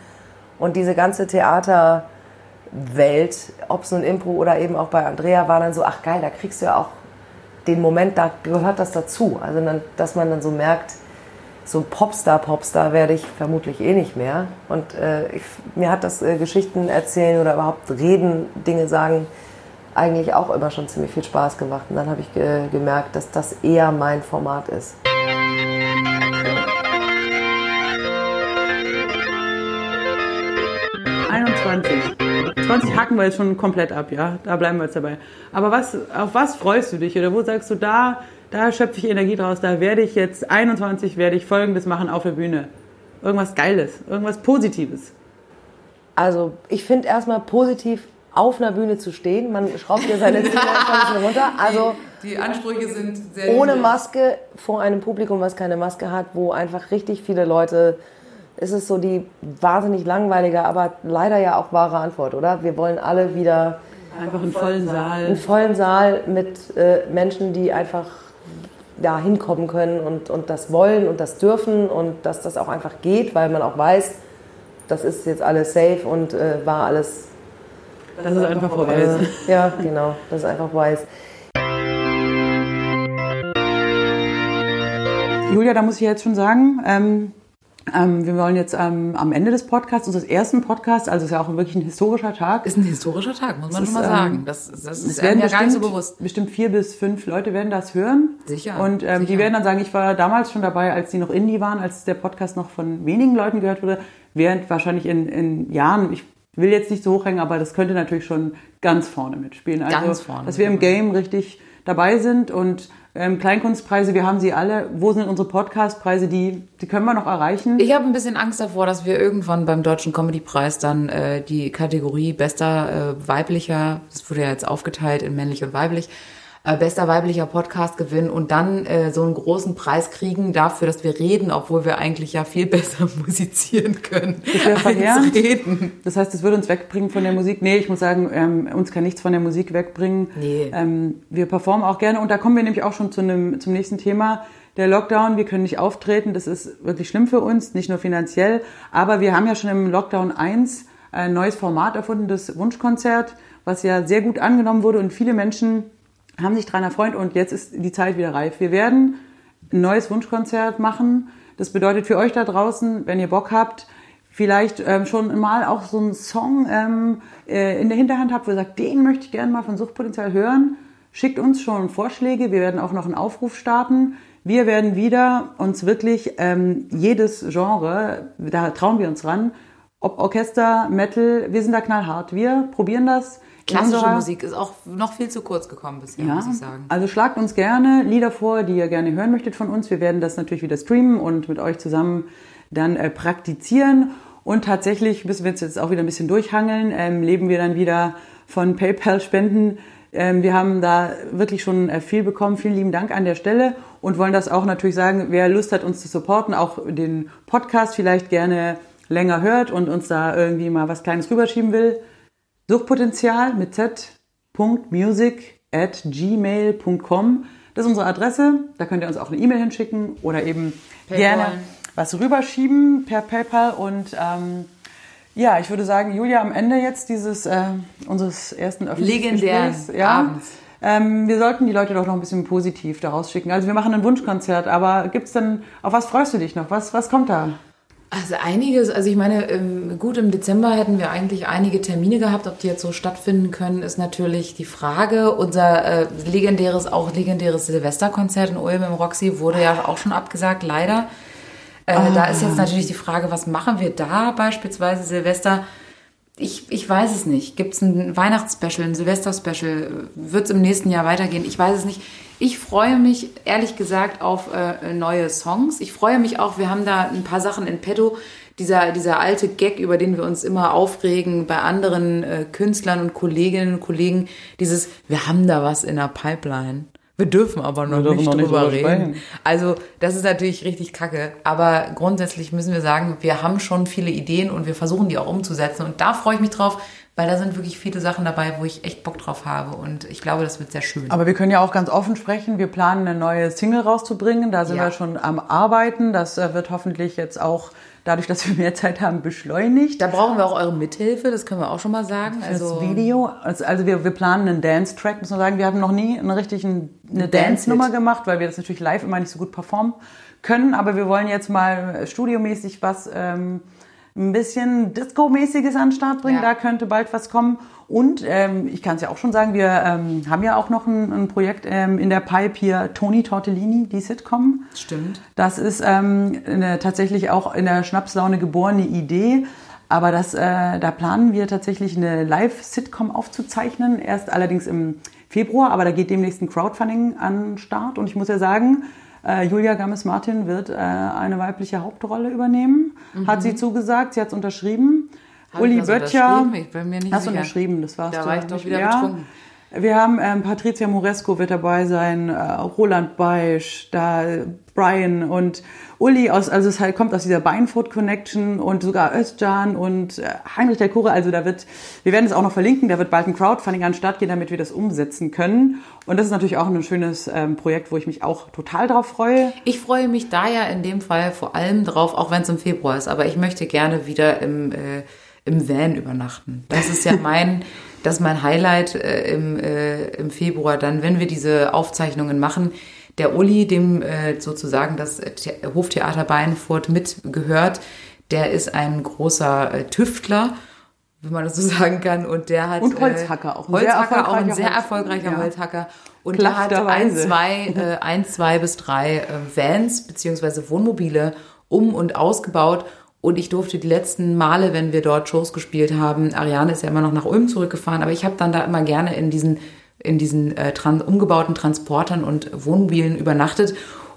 Und diese ganze Theaterwelt, ob es nun Impro oder eben auch bei Andrea, war dann so, ach geil, da kriegst du ja auch den Moment, da gehört das dazu. Also, dann, dass man dann so merkt, so Popstar, Popstar werde ich vermutlich eh nicht mehr. Und äh, ich, mir hat das äh, Geschichten erzählen oder überhaupt reden, Dinge sagen, eigentlich auch immer schon ziemlich viel Spaß gemacht. Und dann habe ich ge gemerkt, dass das eher mein Format ist.
...21. 20 hacken wir jetzt schon komplett ab, ja. Da bleiben wir jetzt dabei. Aber was, auf was freust du dich? Oder wo sagst du, da, da schöpfe ich Energie draus, da werde ich jetzt 21, werde ich Folgendes machen auf der Bühne. Irgendwas Geiles, irgendwas Positives.
Also ich finde erstmal positiv auf einer Bühne zu stehen. Man schraubt ja seine Ziele ein bisschen runter. Also
Die, die Ansprüche sind sehr
ohne. Maske vor einem Publikum, was keine Maske hat, wo einfach richtig viele Leute. Es ist so die wahnsinnig langweilige, aber leider ja auch wahre Antwort, oder? Wir wollen alle wieder
Einfach einen vollen Saal.
einen vollen Saal mit äh, Menschen, die einfach da hinkommen können und, und das wollen und das dürfen und dass das auch einfach geht, weil man auch weiß, das ist jetzt alles safe und äh, war alles
Das ist einfach vorbei.
äh, ja, genau, das ist einfach weiß.
Julia, da muss ich jetzt schon sagen, ähm, ähm, wir wollen jetzt ähm, am Ende des Podcasts, unseres ersten Podcasts, also es ist ja auch wirklich ein historischer Tag.
Ist ein historischer Tag, muss man schon mal
ähm,
sagen. Das, das ist
werden
ja gar nicht so
bestimmt,
bewusst.
bestimmt vier bis fünf Leute werden das hören.
Sicher,
Und ähm, die
sicher.
werden dann sagen, ich war damals schon dabei, als die noch Indie waren, als der Podcast noch von wenigen Leuten gehört wurde, während wahrscheinlich in, in Jahren, ich will jetzt nicht so hochhängen, aber das könnte natürlich schon ganz vorne mitspielen. Also,
Ganz vorne,
Dass wir im Game richtig dabei sind und ähm, Kleinkunstpreise, wir haben sie alle. Wo sind unsere Podcastpreise? Die, die können wir noch erreichen.
Ich habe ein bisschen Angst davor, dass wir irgendwann beim Deutschen Comedy-Preis dann äh, die Kategorie bester äh, weiblicher, das wurde ja jetzt aufgeteilt in männlich und weiblich, äh, bester weiblicher Podcast gewinnen und dann äh, so einen großen Preis kriegen dafür, dass wir reden, obwohl wir eigentlich ja viel besser musizieren können
Das
als
verheerend.
reden.
Das heißt, es würde uns wegbringen von der Musik. Nee, ich muss sagen, ähm, uns kann nichts von der Musik wegbringen.
Nee.
Ähm, wir performen auch gerne und da kommen wir nämlich auch schon zu einem, zum nächsten Thema. Der Lockdown, wir können nicht auftreten, das ist wirklich schlimm für uns, nicht nur finanziell, aber wir haben ja schon im Lockdown 1 ein neues Format erfunden, das Wunschkonzert, was ja sehr gut angenommen wurde und viele Menschen haben sich daran erfreut und jetzt ist die Zeit wieder reif. Wir werden ein neues Wunschkonzert machen. Das bedeutet für euch da draußen, wenn ihr Bock habt, vielleicht ähm, schon mal auch so einen Song ähm, äh, in der Hinterhand habt, wo ihr sagt, den möchte ich gerne mal von Suchtpotenzial hören, schickt uns schon Vorschläge. Wir werden auch noch einen Aufruf starten. Wir werden wieder uns wirklich ähm, jedes Genre, da trauen wir uns ran, ob Orchester, Metal, wir sind da knallhart. Wir probieren das.
Klassische
unserer-
Musik ist auch noch viel zu kurz gekommen bisher,
ja,
muss ich sagen.
also schlagt uns gerne Lieder vor, die ihr gerne hören möchtet von uns. Wir werden das natürlich wieder streamen und mit euch zusammen dann äh, praktizieren. Und tatsächlich müssen wir uns jetzt auch wieder ein bisschen durchhangeln. Ähm, leben wir dann wieder von PayPal-Spenden. Ähm, wir haben da wirklich schon äh, viel bekommen. Vielen lieben Dank an der Stelle und wollen das auch natürlich sagen, wer Lust hat, uns zu supporten, auch den Podcast vielleicht gerne länger hört und uns da irgendwie mal was Kleines rüberschieben will. Suchtpotenzial mit Z. Music at gmail.com. Das ist unsere Adresse. Da könnt ihr uns auch eine E-Mail hinschicken oder eben
Paypal.
gerne was rüberschieben per PayPal. Und ähm, ja, ich würde sagen, Julia, am Ende jetzt dieses äh, unseres ersten öffentlichen
Legendären
Gesprächs, ja,
Abends.
ähm, wir sollten die Leute doch noch ein bisschen positiv daraus schicken. Also wir machen ein Wunschkonzert, aber gibt's denn, auf was freust du dich noch? Was, was kommt da?
Also einiges, also ich meine, ähm, gut, im Dezember hätten wir eigentlich einige Termine gehabt. Ob die jetzt so stattfinden können, ist natürlich die Frage. Unser äh, legendäres, auch legendäres Silvesterkonzert in Ulm im Roxy wurde ja auch schon abgesagt, leider. Äh, Da ist jetzt natürlich die Frage, was machen wir da beispielsweise Silvester? ich, ich weiß es nicht. Gibt es ein Weihnachtsspecial, ein Silvester-Special? Wird es im nächsten Jahr weitergehen? Ich weiß es nicht. Ich freue mich ehrlich gesagt auf äh, neue Songs. Ich freue mich auch, wir haben da ein paar Sachen in petto. Dieser, dieser alte Gag, über den wir uns immer aufregen bei anderen äh, Künstlern und Kolleginnen und Kollegen, dieses, wir haben da was in der Pipeline. Wir dürfen aber noch,
dürfen
nicht,
noch nicht
drüber
drüber
reden.
sprechen.
Also das ist natürlich richtig kacke. Aber grundsätzlich müssen wir sagen, wir haben schon viele Ideen und wir versuchen die auch umzusetzen. Und da freue ich mich drauf, weil da sind wirklich viele Sachen dabei, wo ich echt Bock drauf habe. Und ich glaube, das wird sehr schön.
Aber wir können ja auch ganz offen sprechen. Wir planen eine neue Single rauszubringen. Da sind
Ja.
wir schon am Arbeiten. Das äh, wird hoffentlich jetzt auch dadurch, dass wir mehr Zeit haben, beschleunigt.
da brauchen wir auch eure Mithilfe, das können wir auch schon mal sagen.
Das
Also
Video, also also wir, wir planen einen Dance-Track, muss man sagen. Wir haben noch nie einen richtigen, eine Dance-Nummer gemacht, weil wir das natürlich live immer nicht so gut performen können. Aber wir wollen jetzt mal studiomäßig was, ähm, ein bisschen Disco-mäßiges an den Start bringen.
Ja.
Da könnte bald was kommen. Und ähm, ich kann es ja auch schon sagen, wir ähm, haben ja auch noch ein, ein Projekt ähm, in der Pipe hier, Toni Tortellini, die Sitcom.
Stimmt.
Das ist ähm, eine, tatsächlich auch in der Schnapslaune geborene Idee. Aber das, äh, da planen wir tatsächlich eine Live-Sitcom aufzuzeichnen. Erst allerdings im Februar, aber da geht demnächst ein Crowdfunding an den Start. Und ich muss ja sagen, äh, Julia Gammes-Martin wird äh, eine weibliche Hauptrolle übernehmen. Hat sie zugesagt, sie hat es unterschrieben.
Hab
Uli
das
Böttcher.
unterschrieben? Ich
Hast du
sicher.
unterschrieben, das war's.
Da
du
war ich doch wieder
ja.
betrunken.
Wir haben ähm, Patricia Moresco wird dabei sein, äh, Roland Beisch, da Brian und Uli aus, also es halt kommt aus dieser Beinfoot Connection und sogar Özcan und äh, Heinrich der Kure, also da wird, wir werden es auch noch verlinken, da wird bald ein Crowdfunding an den Start gehen, damit wir das umsetzen können. Und das ist natürlich auch ein schönes ähm, Projekt, wo ich mich auch total drauf freue.
Ich freue mich da ja in dem Fall vor allem drauf, auch wenn es im Februar ist, aber ich möchte gerne wieder im, äh, im Van übernachten. Das ist ja mein, das ist mein Highlight äh, im, äh, im Februar, dann, wenn wir diese Aufzeichnungen machen. Der Uli, dem äh, sozusagen das The Hoftheater Beinfurt mitgehört, der ist ein großer äh, Tüftler, wenn man das so sagen kann. Und der hat
Und Holzhacker auch. Ein sehr
Holzhacker, auch ein
erfolgreicher
sehr
Holz-
erfolgreicher
ja.
Holzhacker. Und der hat ein, zwei, äh, ein, zwei bis drei äh, Vans beziehungsweise Wohnmobile um und ausgebaut. Und ich durfte die letzten Male, wenn wir dort Shows gespielt haben, Ariane ist ja immer noch nach Ulm zurückgefahren, aber ich habe dann da immer gerne in diesen, in diesen äh, tran umgebauten Transportern und Wohnmobilen übernachtet.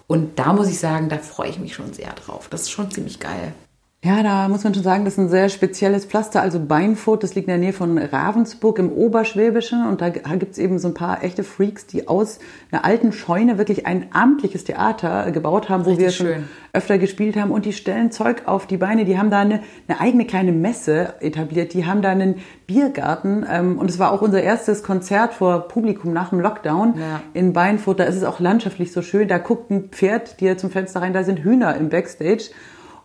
Und da muss ich sagen, da freue ich mich schon sehr drauf. Das ist schon ziemlich geil.
Ja, da muss man schon sagen, das ist ein sehr spezielles Pflaster. Also Beinfurt, das liegt in der Nähe von Ravensburg im Oberschwäbischen. Und da gibt's eben so ein paar echte Freaks, die aus einer alten Scheune wirklich ein amtliches Theater gebaut haben, wo
Richtig
wir schon
schön.
öfter gespielt haben. Und die stellen Zeug auf die Beine. Die haben da eine, eine eigene kleine Messe etabliert. Die haben da einen Biergarten. Ähm, und es war auch unser erstes Konzert vor Publikum nach dem Lockdown
Ja.
in Beinfurt. Da ist es auch landschaftlich so schön. Da guckt ein Pferd dir zum Fenster rein. Da sind Hühner im Backstage.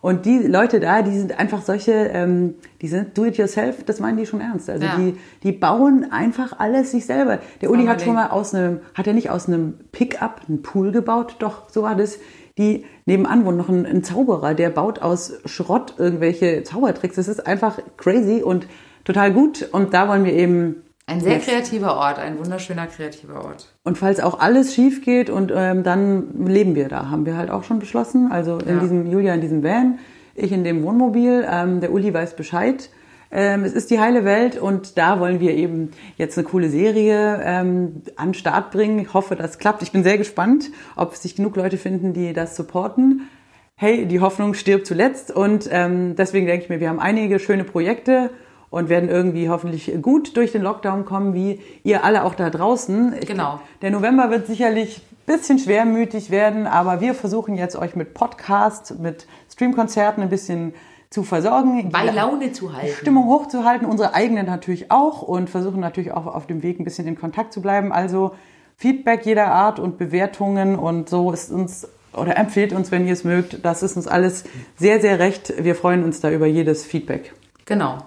Und die Leute da, die sind einfach solche, ähm, die sind do-it-yourself, das meinen die schon ernst. Also
Ja.
die, die bauen einfach alles sich selber. Der Uli hat schon mal aus einem, hat er nicht aus einem Pickup einen Pool gebaut? Doch, so war das. Die nebenan wohnt noch ein, ein Zauberer, der baut aus Schrott irgendwelche Zaubertricks. Das ist einfach crazy und total gut. Und da wollen wir eben
Ein sehr
Yes.
kreativer Ort, ein wunderschöner kreativer Ort.
und falls auch alles schief geht und ähm, dann leben wir da, haben wir halt auch schon beschlossen. Also in
Ja.
diesem Julia in diesem Van, ich in dem Wohnmobil. Ähm, der Uli weiß Bescheid. Ähm, es ist die heile Welt und da wollen wir eben jetzt eine coole Serie ähm, an Start bringen. Ich hoffe, das klappt. Ich bin sehr gespannt, ob sich genug Leute finden, die das supporten. Hey, die Hoffnung stirbt zuletzt und ähm, deswegen denke ich mir, wir haben einige schöne Projekte und werden irgendwie hoffentlich gut durch den Lockdown kommen, wie ihr alle auch da draußen. Ich-
Genau.
Der November wird sicherlich ein bisschen schwermütig werden, aber wir versuchen jetzt euch mit Podcasts, mit Streamkonzerten ein bisschen zu versorgen.
Bei Laune zu halten.
Stimmung hochzuhalten, unsere eigenen natürlich auch und versuchen natürlich auch auf dem Weg ein bisschen in Kontakt zu bleiben. Also Feedback jeder Art und Bewertungen und so ist uns oder empfehlt uns, wenn ihr es mögt. Das ist uns alles sehr, sehr recht. Wir freuen uns da über jedes Feedback.
Genau.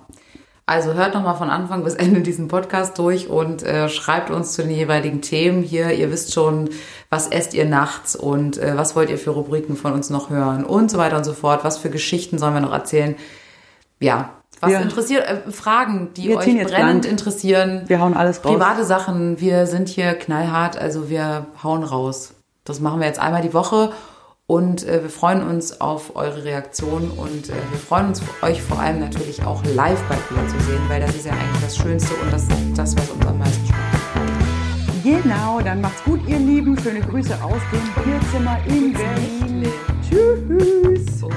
Also hört nochmal von Anfang bis Ende diesen Podcast durch und äh, schreibt uns zu den jeweiligen Themen hier. Ihr wisst schon, was esst ihr nachts und äh, was wollt ihr für Rubriken von uns noch hören und so weiter und so fort. Was für Geschichten sollen wir noch erzählen? Ja, was
Wir-
interessiert, äh, Fragen, die
Wir
euch brennend interessieren.
Wir hauen alles raus.
Private Sachen, wir sind hier knallhart, also wir hauen raus. Das machen wir jetzt einmal die Woche und äh, wir freuen uns auf eure Reaktion und äh, wir freuen uns, euch vor allem natürlich auch live bei wieder zu sehen, weil das ist ja eigentlich das Schönste und das, das was uns am meisten Spaß macht.
Genau, dann macht's gut, ihr Lieben. Schöne Grüße aus dem Bierzimmer in Berlin. Tschüss. So.